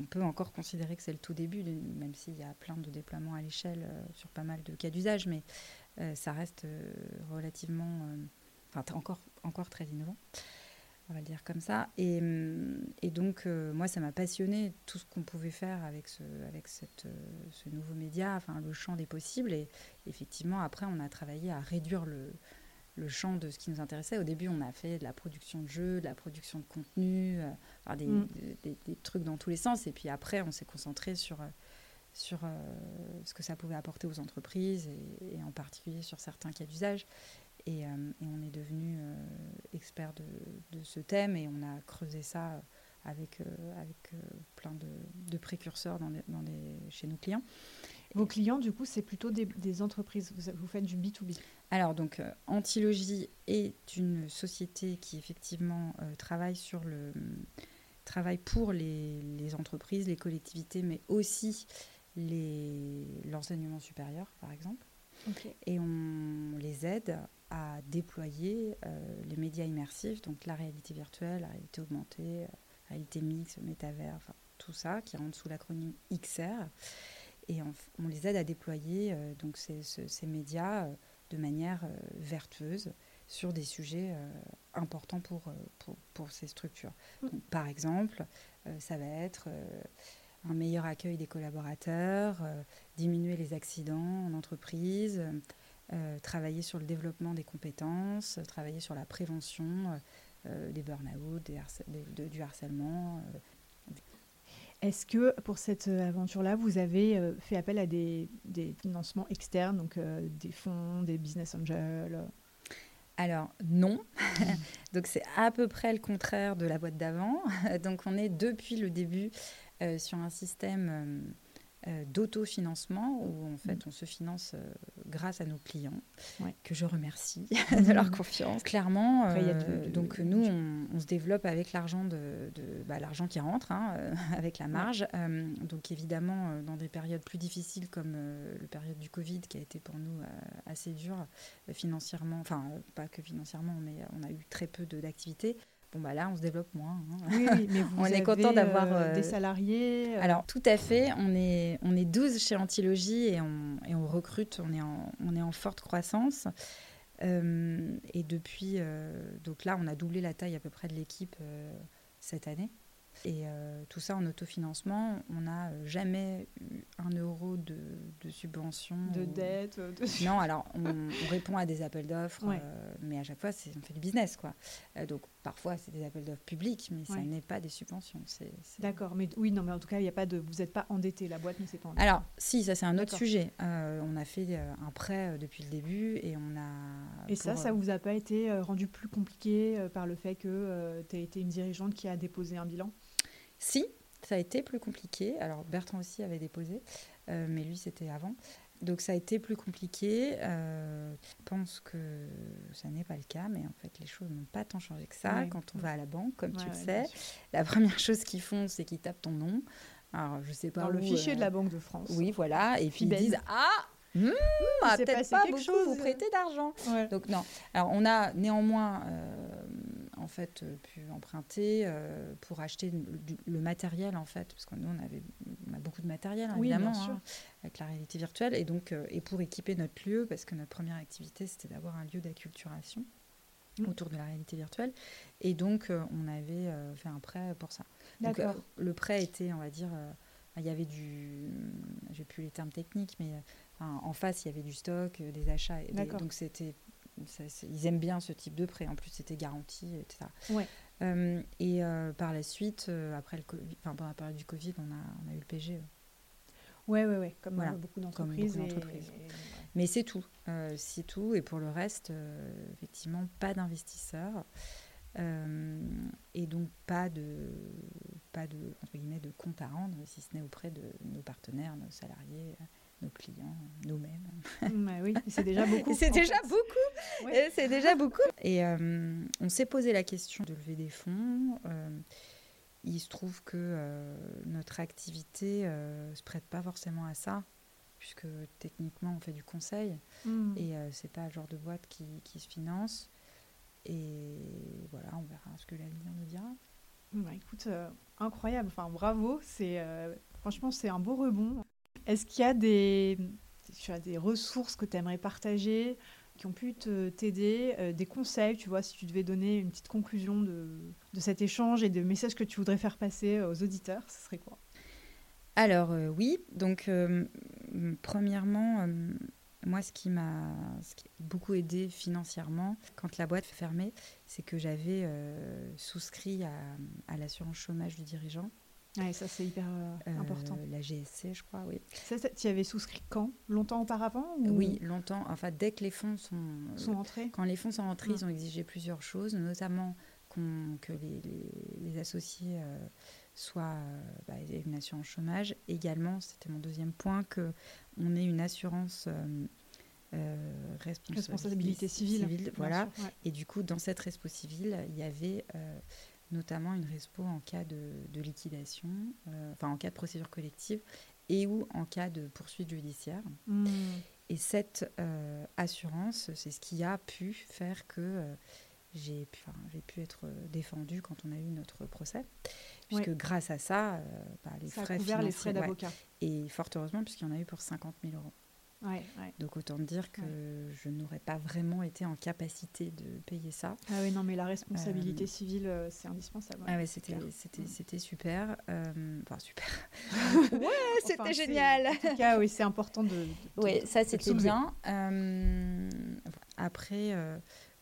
on peut encore considérer que c'est le tout début, même s'il y a plein de déploiements à l'échelle euh, sur pas mal de cas d'usage, mais euh, ça reste relativement, enfin encore, encore très innovant on va le dire comme ça. Et, et donc, euh, moi, ça m'a passionné tout ce qu'on pouvait faire avec, ce, avec cette, euh, ce nouveau média, enfin, le champ des possibles. Et effectivement, après, on a travaillé à réduire le, le champ de ce qui nous intéressait. Au début, on a fait de la production de jeux, de la production de contenu, euh, des, mm. des, des, trucs dans tous les sens. Et puis après, on s'est concentré sur, sur ce que ça pouvait apporter aux entreprises et, et en particulier sur certains cas d'usage. Et, euh, et, on est devenu euh, expert de, de, ce thème et on a creusé ça avec, euh, avec plein de, de précurseurs dans dans chez nos clients. Vos clients, du coup, c'est plutôt des, des, entreprises. Vous, vous, faites du B2B. Alors, donc, Antilogie est une société qui, effectivement, travaille, sur le, travaille pour les, les, entreprises, les collectivités, mais aussi l'enseignement supérieur, par exemple. Et on les aide à déployer euh, les médias immersifs, donc la réalité virtuelle, la réalité augmentée, la euh, réalité mixte, métavers, enfin tout ça qui rentre sous l'acronyme XR. Et on, les aide à déployer euh, donc ces, ces, médias de manière vertueuse sur des sujets important pour, pour, pour ces structures. Mm. Donc, par exemple, ça va être un meilleur accueil des collaborateurs, diminuer les accidents en entreprise, travailler sur le développement des compétences, travailler sur la prévention des burn-out, du harcèlement. Est-ce que pour cette aventure-là, vous avez fait appel à des, des financements externes, donc des fonds, des business angels alors non, *laughs* donc c'est à peu près le contraire de la boîte d'avant. *laughs* donc on est depuis le début euh, sur un système euh, euh, d'autofinancement où en fait mm. on se finance euh, grâce à nos clients que je remercie *laughs* de leur confiance. Clairement, euh, donc nous on, se développe avec l'argent de, bah, l'argent qui rentre, hein, *laughs* avec la marge. donc évidemment dans des périodes plus difficiles comme la période du Covid qui a été pour nous assez dure financièrement, enfin pas que financièrement, mais on a eu très peu d'activités. Bon, bah là, on se développe moins. Hein. Oui, mais vous *laughs* on est content d'avoir euh, des salariés. Euh. Alors, tout à fait. On est, on est 12 chez Antilogie et on, et on recrute. On est en, on est en forte croissance. Euh, et depuis, donc là, on a doublé la taille à peu près de l'équipe cette année. Et euh, tout ça en autofinancement, on n'a jamais eu un euro de, subvention. De dette Non, alors on, répond à des appels d'offres, euh, mais à chaque fois, on fait du business. quoi. Euh, donc parfois, c'est des appels d'offres publics, mais ça n'est pas des subventions. D'accord, mais oui, non, mais en tout cas, il y a pas de, vous n'êtes pas endetté, la boîte ne s'est pas endettée. Alors, si, ça c'est un autre sujet. on a fait un prêt depuis le début et on a. Et ça, ça vous a pas été rendu plus compliqué par le fait que tu as été une dirigeante qui a déposé un bilan? Si, ça a été plus compliqué. Alors Bertrand aussi avait déposé, euh, mais lui c'était avant. Donc ça a été plus compliqué. Euh, je pense que ça n'est pas le cas, mais en fait les choses n'ont pas tant changé que ça. Quand on va à la banque, comme tu le sais, la première chose qu'ils font, c'est qu'ils tapent ton nom. Alors je sais pas Dans le fichier de euh, la Banque de France. Oui, voilà. Et puis ils disent ah. Mmh, peut-être pas beaucoup chose. vous prêter d'argent. Donc non. Alors on a néanmoins en fait euh, pu emprunter euh, pour acheter le, matériel en fait. Parce que nous on avait a beaucoup de matériel évidemment hein, avec la réalité virtuelle. Et donc euh, et pour équiper notre lieu parce que notre première activité c'était d'avoir un lieu d'acculturation mmh. autour de la réalité virtuelle. Et donc on avait fait un prêt pour ça. Donc le prêt était on va dire il y avait du j'ai plus les termes techniques mais en face il y avait du stock des achats et donc c'était ils aiment bien ce type de prêt. En plus, c'était garanti, etc. Euh, et euh, par la suite, euh, après le COVID, enfin, pendant la période du Covid, on a, on a eu le PG. Oui, oui, oui, comme beaucoup d'entreprises. Mais c'est tout. c'est tout. Et pour le reste, effectivement, pas d'investisseurs. et donc pas de, pas de, entre guillemets, de compte à rendre, si ce n'est auprès de nos partenaires, nos salariés, nos clients, nous-mêmes. Bah oui, c'est déjà beaucoup. *laughs* c'est déjà beaucoup. C'est déjà beaucoup. Et euh, on s'est posé la question de lever des fonds. Euh, il se trouve que euh, notre activité ne se prête pas forcément à ça, puisque techniquement on fait du conseil hmm. et c'est pas le genre de boîte qui, qui, se finance. Et voilà, on verra ce que l'avenir nous dira. Bah, écoute, incroyable. Enfin, bravo. C'est franchement c'est un beau rebond. Est-ce qu'il y a des, des ressources que tu aimerais partager qui ont pu t'aider, euh, des conseils, tu vois, si tu devais donner une petite conclusion de, cet échange et de messages que tu voudrais faire passer aux auditeurs, ce serait quoi? Alors euh, oui, donc euh, premièrement, moi ce qui m'a beaucoup aidé financièrement quand la boîte fermée, c'est que j'avais souscrit à l'assurance chômage du dirigeant. Ouais, ça c'est hyper euh, euh, important. La GSC, je crois, oui. Ça, tu y avais souscrit quand? Longtemps auparavant Oui, longtemps. Enfin, dès que les fonds sont, sont entrés. Quand les fonds sont entrés, ils ont exigé plusieurs choses, notamment que les, les, associés euh, soient bah, une assurance chômage. Également, c'était mon deuxième point, que on ait une assurance. responsabilité, responsabilité civile, voilà. Et du coup, dans cette respo civile, il y avait notamment une RESPO en cas de, liquidation, euh, enfin en cas de procédure collective et ou en cas de poursuite judiciaire. Hmm. Et cette euh, assurance, c'est ce qui a pu faire que euh, j'ai pu, pu être défendue quand on a eu notre procès. Puisque grâce à ça, bah, les, ça frais a les frais d'avocat. et fort heureusement, puisqu'il y en a eu pour 50 000 euros. Donc autant dire que je n'aurais pas vraiment été en capacité de payer ça. Ah oui, non, mais la responsabilité civile, c'est indispensable. Ah ouais, c'était, c'était, c'était super. enfin, super. *laughs* ouais, c'était génial. En tout cas, oui, c'est important de. oui, ça c'était bien. après,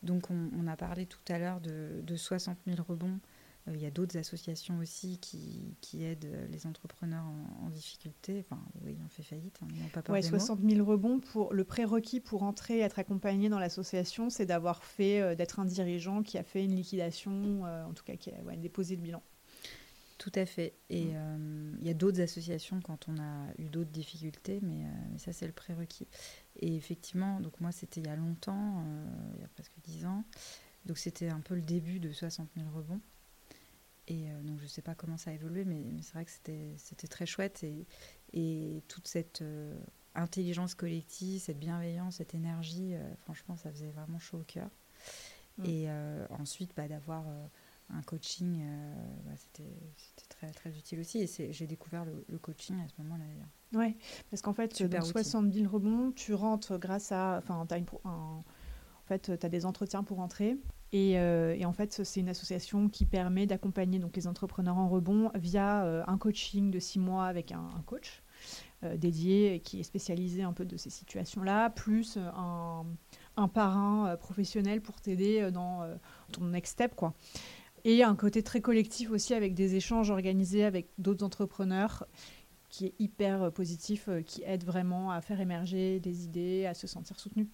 donc on, a parlé tout à l'heure de, de 60 000 rebonds euh, il y a d'autres associations aussi qui, qui, aident les entrepreneurs en, difficulté, enfin, oui, on fait faillite, hein, pas peur ouais, 60 000 rebonds. Pour, le prérequis pour entrer et être accompagné dans l'association, c'est d'avoir fait, euh, d'être un dirigeant qui a fait une liquidation, euh, en tout cas qui a déposé le bilan. Tout à fait. Et mm. il y a d'autres associations quand on a eu d'autres difficultés, mais, mais ça, c'est le prérequis. Et effectivement, donc moi, c'était il y a longtemps, il y a presque 10 ans. Donc c'était un peu le début de 60 000 rebonds. Et euh, donc je ne sais pas comment ça a évolué, mais, c'est vrai que c'était très chouette. Et, et toute cette euh, intelligence collective, cette bienveillance, cette énergie, euh, franchement, ça faisait vraiment chaud au cœur. Mm. Et ensuite, bah, d'avoir un coaching, bah, c'était très, très utile aussi. Et j'ai découvert le, coaching à ce moment-là d'ailleurs. Oui, parce qu'en fait, dans 70 000 rebonds, tu rentres grâce à. Enfin, tu as, en fait, as des entretiens pour Euh, et, en fait, c'est une association qui permet d'accompagner donc les entrepreneurs en rebond via euh, un coaching de six mois avec un, coach euh, dédié qui est spécialisé un peu de ces situations-là, plus un, un parrain professionnel pour t'aider dans ton next step, quoi. Et un côté très collectif aussi avec des échanges organisés avec d'autres entrepreneurs qui est hyper positif, qui aide vraiment à faire émerger des idées, à se sentir soutenu.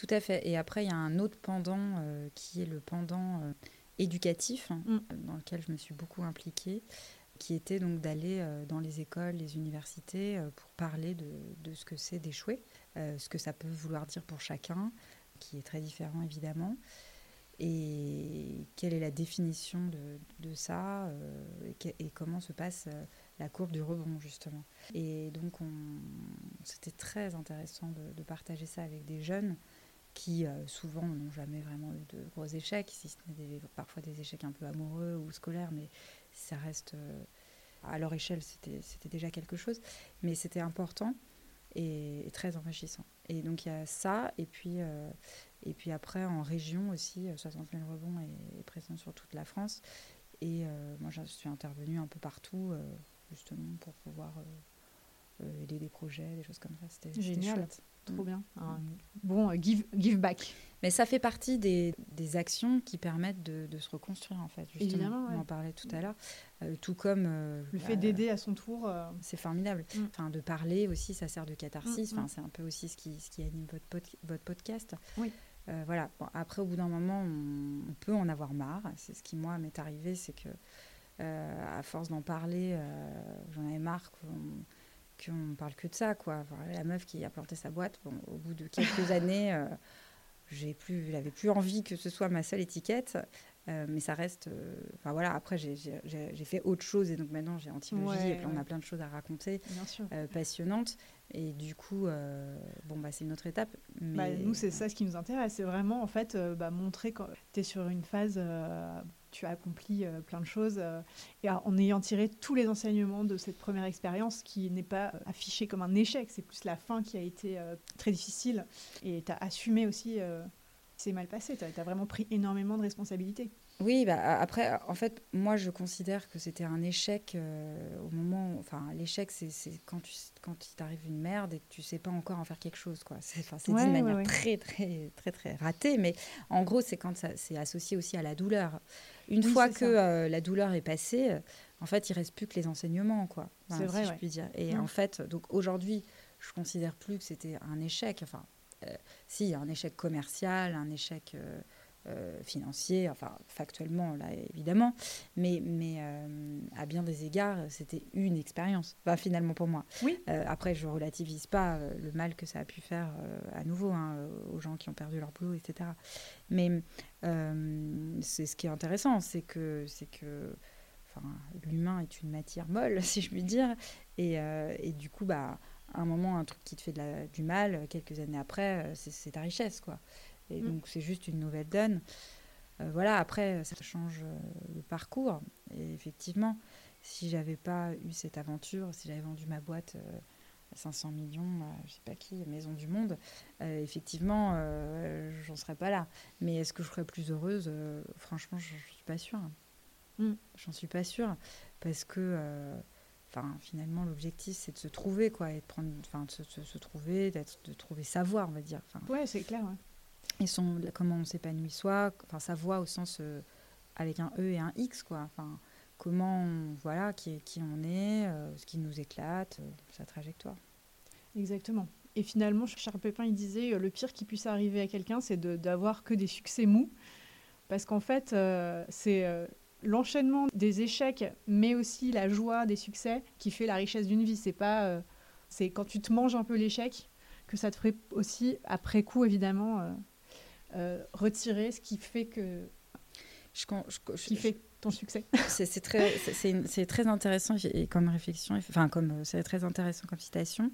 Tout à fait. Et après, il y a un autre pendant euh, qui est le pendant euh, éducatif, hein, mm. dans lequel je me suis beaucoup impliquée, qui était donc d'aller euh, dans les écoles, les universités, pour parler de, de ce que c'est d'échouer, ce que ça peut vouloir dire pour chacun, qui est très différent évidemment, et quelle est la définition de, de ça, et, et, comment se passe la courbe du rebond justement. Et donc c'était très intéressant de, de, partager ça avec des jeunes qui euh, souvent n'ont jamais vraiment eu de gros échecs, si ce n'est parfois des échecs un peu amoureux ou scolaires, mais ça reste euh, à leur échelle, c'était déjà quelque chose. Mais c'était important et, très enrichissant. Et donc il y a ça, et puis, euh, et puis après en région aussi, 60 000 rebonds est, présent sur toute la France. Et moi je suis intervenue un peu partout, justement, pour pouvoir aider des projets, des choses comme ça. C'était génial. Trop mm. bien. bon, euh, give, give back. Mais ça fait partie des, des actions qui permettent de, de, se reconstruire, en fait. Justement. Évidemment, On en parlait tout à l'heure. Euh, tout comme. Euh, le fait d'aider à son tour. C'est formidable. Mm. Enfin, de parler aussi, ça sert de catharsis. Mm, enfin, C'est un peu aussi ce qui, ce qui anime votre, votre podcast. Oui. voilà. Bon, après, au bout d'un moment, on, peut en avoir marre. C'est ce qui, moi, m'est arrivé. C'est que, à force d'en parler, j'en avais marre qu'on parle que de ça, quoi. la meuf qui a planté sa boîte, bon, au bout de quelques *laughs* années, euh, j'ai plus, j'avais plus envie que ce soit ma seule étiquette. Euh, mais ça reste. Euh, enfin voilà, après j'ai fait autre chose et donc maintenant j'ai anthologie et puis on a plein de choses à raconter, passionnantes. Et du coup, bon bah c'est une autre étape. Bah, nous c'est ça ce qui nous intéresse, c'est vraiment en fait bah, montrer quand tu es sur une phase tu as accompli euh, plein de choses euh, et en ayant tiré tous les enseignements de cette première expérience qui n'est pas euh, affichée comme un échec, c'est plus la fin qui a été très difficile et tu as assumé aussi c'est mal passé, tu as, vraiment pris énormément de responsabilités. Oui, bah, après, en fait, moi, je considère que c'était un échec au moment. Enfin, l'échec, c'est quand, tu, quand il t'arrive une merde et que tu sais pas encore en faire quelque chose. C'est dit de manière très, très, très, très ratée, mais en gros, c'est quand c'est associé aussi à la douleur. Une fois que euh, la douleur est passée, euh, en fait, il reste plus que les enseignements, quoi. c'est vrai, je puis dire. Et en fait, donc aujourd'hui, je considère plus que c'était un échec. Enfin, euh, si, un échec commercial, un échec euh, financier, enfin factuellement là évidemment, mais, mais euh, à bien des égards, c'était une expérience, enfin, finalement pour moi. Oui. Euh, après, je relativise pas le mal que ça a pu faire à nouveau hein, aux gens qui ont perdu leur boulot, etc. Mais c'est ce qui est intéressant, c'est que, c'est que enfin, l'humain est une matière molle, *laughs* si je puis dire, et, et du coup, bah, à un moment, un truc qui te fait de la, du mal, quelques années après, c'est ta richesse, quoi. Et mm. donc, c'est juste une nouvelle donne. Euh, voilà, après, ça change euh, le parcours. Et effectivement, si j'avais pas eu cette aventure, si j'avais vendu ma boîte 500 millions, je sais pas qui, Maison du Monde, effectivement, j'en serais pas là. Mais est-ce que je serais plus heureuse? Franchement, je, ne suis pas sûre. Mm. J'en suis pas sûre parce que enfin finalement l'objectif c'est de se trouver quoi et de prendre enfin de se, trouver d'être de trouver sa voie on va dire enfin ouais c'est clair et son comment on s'épanouit soi enfin sa voie au sens euh, avec un e et un x quoi. Enfin comment voilà qui qui on est euh, ce qui nous éclate euh, sa trajectoire. Exactement. Et finalement Charles Pépin il disait le pire qui puisse arriver à quelqu'un c'est d'avoir que des succès mous. Parce qu'en fait c'est l'enchaînement des échecs, mais aussi la joie des succès qui fait la richesse d'une vie. C'est pas, c'est quand tu te manges un peu l'échec que ça te ferait aussi, après coup évidemment, euh, euh, retirer ce qui fait que, je, je, qui fait ton succès. C'est très, c'est très intéressant et comme réflexion, enfin comme c'est très intéressant comme citation.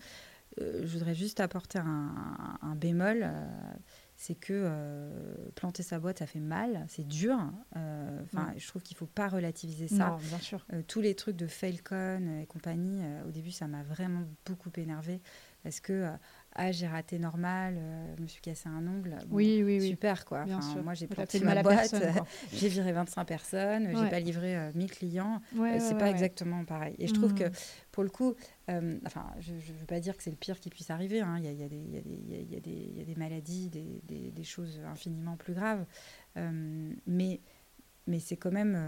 je voudrais juste apporter un, un bémol c'est que euh, planter sa boîte, ça fait mal, c'est dur. Euh, enfin, je trouve qu'il faut pas relativiser ça. bien sûr. Euh, tous les trucs de Falcon et compagnie, au début, ça m'a vraiment beaucoup énervé parce que ah j'ai raté normal, euh, je me suis cassé un ongle. oui, oui, oui. Super quoi. moi j'ai planté ma boîte, *laughs* j'ai viré 25 personnes, j'ai pas livré 1000 clients. Ouais, c'est pas exactement pareil. Et je trouve que pour le coup, enfin je, ne veux pas dire que c'est le pire qui puisse arriver. Il y, a, des maladies, des, des, choses infiniment plus graves. mais mais c'est quand même,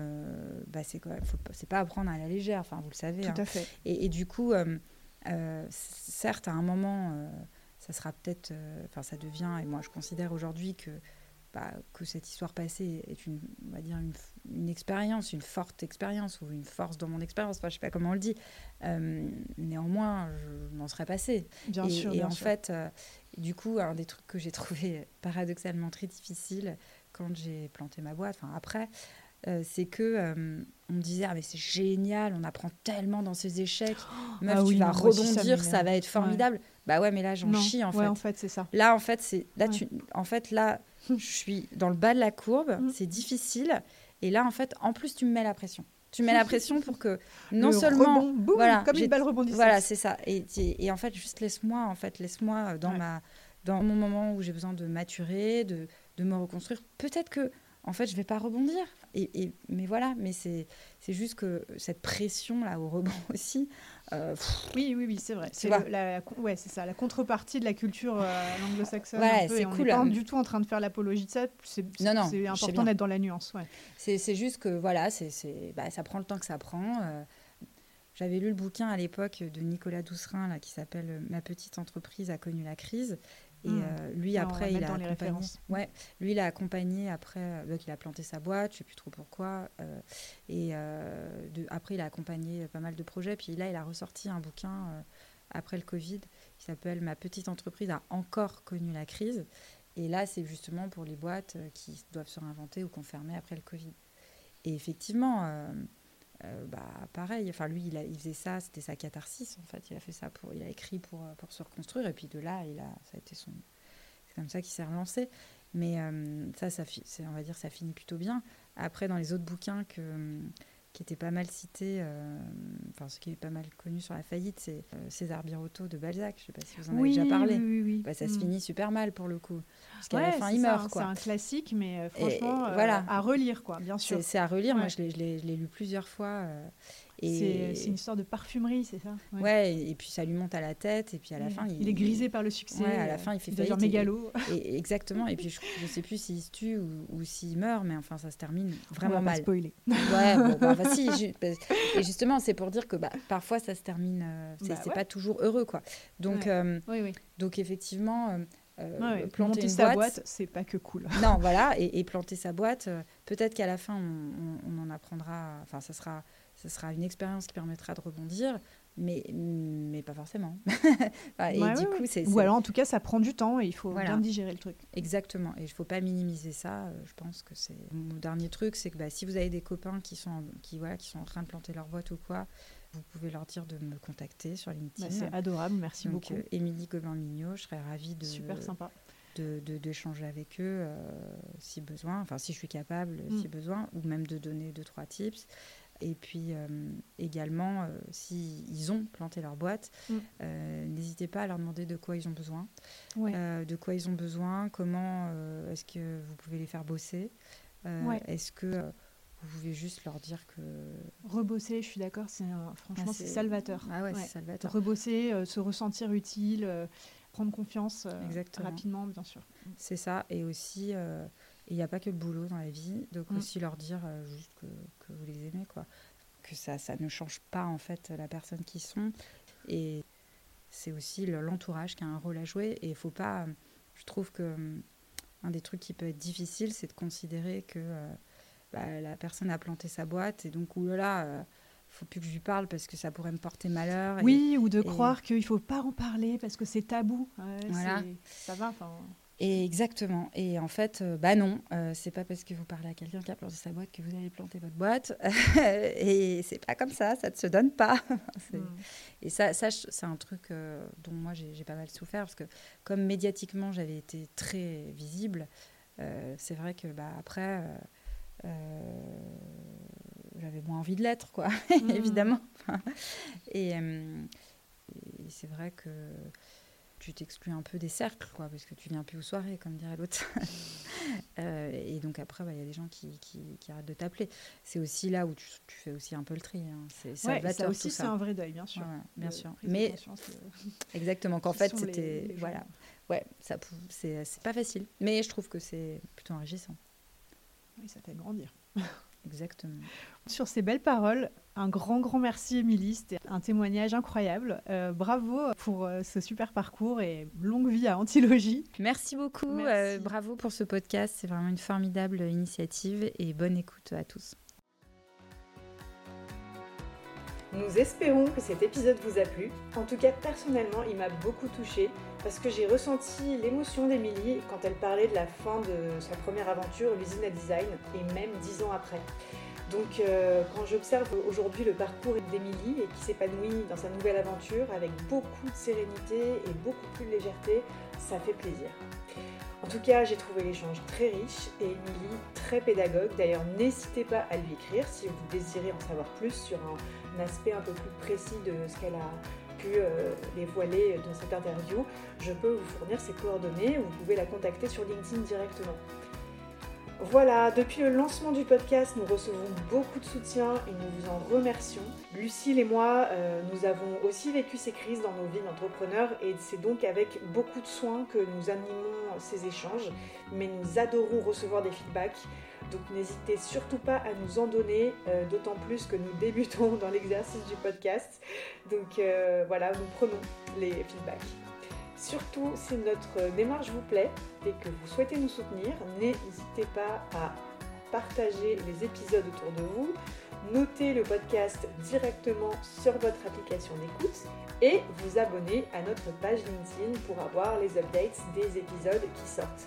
bah c'est c'est pas à prendre à la légère. Enfin, vous le savez. Tout à fait. Et, et, du coup. certes, à un moment, ça sera peut-être, euh, enfin ça devient, et moi je considère aujourd'hui que, bah, que cette histoire passée est une, on va dire une, une expérience, une forte expérience ou une force dans mon expérience, enfin, je sais pas comment on le dit. Euh, néanmoins, je m'en serais passé. Bien et, sûr. Et en fait, euh, du coup, un des trucs que j'ai *laughs* trouvé paradoxalement très difficile quand j'ai planté ma boîte, enfin après, c'est que on me disait ah mais c'est génial, on apprend tellement dans ces échecs, meuf ah tu vas rebondir, ça, va être formidable. Bah ouais, mais là, j'en chie, en fait. en fait, c'est ça. Là, en fait, c'est là, tu, en fait, là, je suis dans le bas de la courbe, mm. c'est difficile. Et là, en fait, en plus, tu me mets la pression. Tu mets la pression pour que *laughs* non seulement voilà, comme une balle rebondissante. Voilà, c'est ça. Et, et, en fait, juste laisse-moi, en fait, laisse-moi dans ma dans mon moment où j'ai besoin de maturer, de, de me reconstruire. Peut-être que en fait, je vais pas rebondir. Et, mais voilà, mais c'est juste que cette pression là au rebond *laughs* aussi. Euh, oui, oui, oui, c'est vrai. C'est la, ouais, c'est ça, la contrepartie de la culture euh, anglo-saxonne. c'est cool. On n'est pas du tout en train de faire l'apologie de ça. C'est important d'être dans la nuance. Ouais. C'est juste que voilà, c'est bah, ça prend le temps que ça prend. Euh. J'avais lu le bouquin à l'époque de Nicolas Doucerin là, qui s'appelle Ma petite entreprise a connu la crise. Et hmm. euh, lui, après, il a accompagné. Ouais, lui, il a accompagné après. Euh, donc, il a planté sa boîte, je sais plus trop pourquoi. Euh, et de, après, il a accompagné pas mal de projets. Puis là, il a ressorti un bouquin après le Covid qui s'appelle Ma petite entreprise a encore connu la crise. Et là, c'est justement pour les boîtes qui doivent se réinventer ou confirmer après le Covid. Et effectivement, euh, bah, pareil, enfin lui, il, a, faisait ça, c'était sa catharsis en fait. Il a fait ça pour, il a écrit pour, pour se reconstruire et puis de là, il a, ça a été son, c'est comme ça qu'il s'est relancé. Mais euh, ça, ça, on va dire, ça finit plutôt bien. Après, dans les autres bouquins que qui était pas mal cité, euh, enfin ce qui est pas mal connu sur la faillite, c'est euh, César Birotteau de Balzac. Je sais pas si vous en avez déjà parlé. Oui, oui, bah, ça se mm. finit super mal pour le coup, parce qu'à la fin il meurt. C'est un classique, mais euh, franchement, voilà. à relire quoi, bien sûr. C'est à relire. Moi, je l'ai lu plusieurs fois. C'est une histoire de parfumerie, c'est ça? Ouais. et, puis ça lui monte à la tête, et puis à la fin... Il, est grisé par le succès. Ouais, à la fin, il fait faillite. mégalo. Et, exactement, et puis je ne sais plus s'il se tue ou, s'il meurt, mais enfin, ça se termine vraiment On va mal. Pas spoiler. Ouais, bon, bah, *laughs* si, bah, et justement, c'est pour dire que bah, parfois, ça se termine... Euh, c'est bah, pas toujours heureux, quoi. Donc, euh, oui, oui. donc effectivement... Euh, euh, planter une sa boîte, c'est pas que cool. *laughs* non, voilà, et, planter sa boîte, peut-être qu'à la fin, on, on, en apprendra. Enfin, ça sera ce sera une expérience qui permettra de rebondir, mais, mais pas forcément. *laughs* et du coup, c'est, Ou alors, en tout cas, ça prend du temps et il faut bien digérer le truc. Exactement. Et il ne faut pas minimiser ça. Euh, je pense que c'est. Mon dernier truc, c'est que bah, si vous avez des copains qui sont, qui, voilà, qui sont en train de planter leur boîte ou quoi, vous pouvez leur dire de me contacter sur LinkedIn. Bah, c'est adorable, merci beaucoup. Euh, Émilie Gobin-Mignot, je serais ravie de. Super sympa. d'échanger de, avec eux euh, si besoin, enfin si je suis capable, mm. si besoin, ou même de donner deux, trois tips. Et puis également, s'ils ont planté leur boîte, Mm. n'hésitez pas à leur demander de quoi ils ont besoin. Ouais. Euh, de quoi ils ont besoin, comment euh, est-ce que vous pouvez les faire bosser, euh, Ouais. est-ce que euh, vous pouvez juste leur dire que... Rebosser, je suis d'accord, c'est un- franchement Ah, c'est salvateur. Ah ouais, Ouais. c'est salvateur. Rebosser, euh, se ressentir utile, euh, prendre confiance euh, rapidement, bien sûr. C'est ça, et aussi, il n'y a pas que le boulot dans la vie, donc Mm. aussi leur dire euh, juste que, que vous les aimez, quoi. Que ça, ça ne change pas, en fait, la personne qu'ils sont. Et c'est aussi le- l'entourage qui a un rôle à jouer, et il faut pas... Je trouve que hum, un des trucs qui peut être difficile, c'est de considérer que euh, bah, la personne a planté sa boîte, et donc, oulala, euh, faut plus que je lui parle parce que ça pourrait me porter malheur. et- Oui, ou de et- croire qu'il faut pas en parler parce que c'est tabou. Ouais, Voilà. Ça va, enfin. Et exactement. Et en fait, euh, bah non, euh, c'est pas parce que vous parlez à quelqu'un qui a planté sa boîte que vous allez planter votre boîte. *laughs* et c'est pas comme ça, ça ne se donne pas. *laughs* Hmm. Et ça, c'est un truc euh, dont moi j'ai pas mal souffert parce que comme médiatiquement j'avais été très visible, euh, c'est vrai que bah, après j'avais moins envie de l'être, quoi, *laughs* Mm. évidemment. et et c'est vrai que tu t'exclus un peu des cercles, quoi, parce que tu viens plus aux soirées, comme dirait l'autre. *laughs* Euh, et donc après, bah, il y a des gens qui, qui, qui arrêtent de t'appeler. C'est aussi là où tu, tu fais aussi un peu le tri. hein. C'est Ouais, ça aussi, c'est un vrai deuil, bien sûr. Ouais, bien sûr. Mais de- *laughs* exactement, qu'en fait, c'était. Voilà. Ouais, ça, c'est c'est pas facile. Mais je trouve que c'est plutôt enrichissant. Oui, ça fait grandir. *laughs* Exactement. Sur ces belles paroles, un grand, grand merci, Émilie. C'était un témoignage incroyable. Euh, bravo pour euh, ce super parcours et longue vie à Antilogie. Merci beaucoup. Merci. euh, bravo pour ce podcast. C'est vraiment une formidable initiative et bonne écoute à tous. Nous espérons que cet épisode vous a plu. En tout cas, personnellement, il m'a beaucoup touchée parce que j'ai ressenti l'émotion d'Émilie quand elle parlait de la fin de sa première aventure, l'usine à design, et même dix ans après. Donc, euh, quand j'observe aujourd'hui le parcours d'Émilie et qui s'épanouit dans sa nouvelle aventure avec beaucoup de sérénité et beaucoup plus de légèreté, ça fait plaisir. En tout cas, j'ai trouvé l'échange très riche et Émilie très pédagogue. D'ailleurs, n'hésitez pas à lui écrire si vous désirez en savoir plus sur un, aspect un peu plus précis de ce qu'elle a pu euh, dévoiler dans cette interview. Je peux vous fournir ses coordonnées ou vous pouvez la contacter sur LinkedIn directement. Voilà, depuis le lancement du podcast, nous recevons beaucoup de soutien et nous vous en remercions. Lucille et moi, euh, nous avons aussi vécu ces crises dans nos vies d'entrepreneurs et c'est donc avec beaucoup de soin que nous animons ces échanges, mais nous adorons recevoir des feedbacks. Donc n'hésitez surtout pas à nous en donner, euh, d'autant plus que nous débutons *laughs* dans l'exercice du podcast. Donc euh, voilà, nous prenons les feedbacks. Surtout, si notre démarche vous plaît et que vous souhaitez nous soutenir, n'hésitez pas à partager les épisodes autour de vous, noter le podcast directement sur votre application d'écoute et vous abonner à notre page LinkedIn pour avoir les updates des épisodes qui sortent.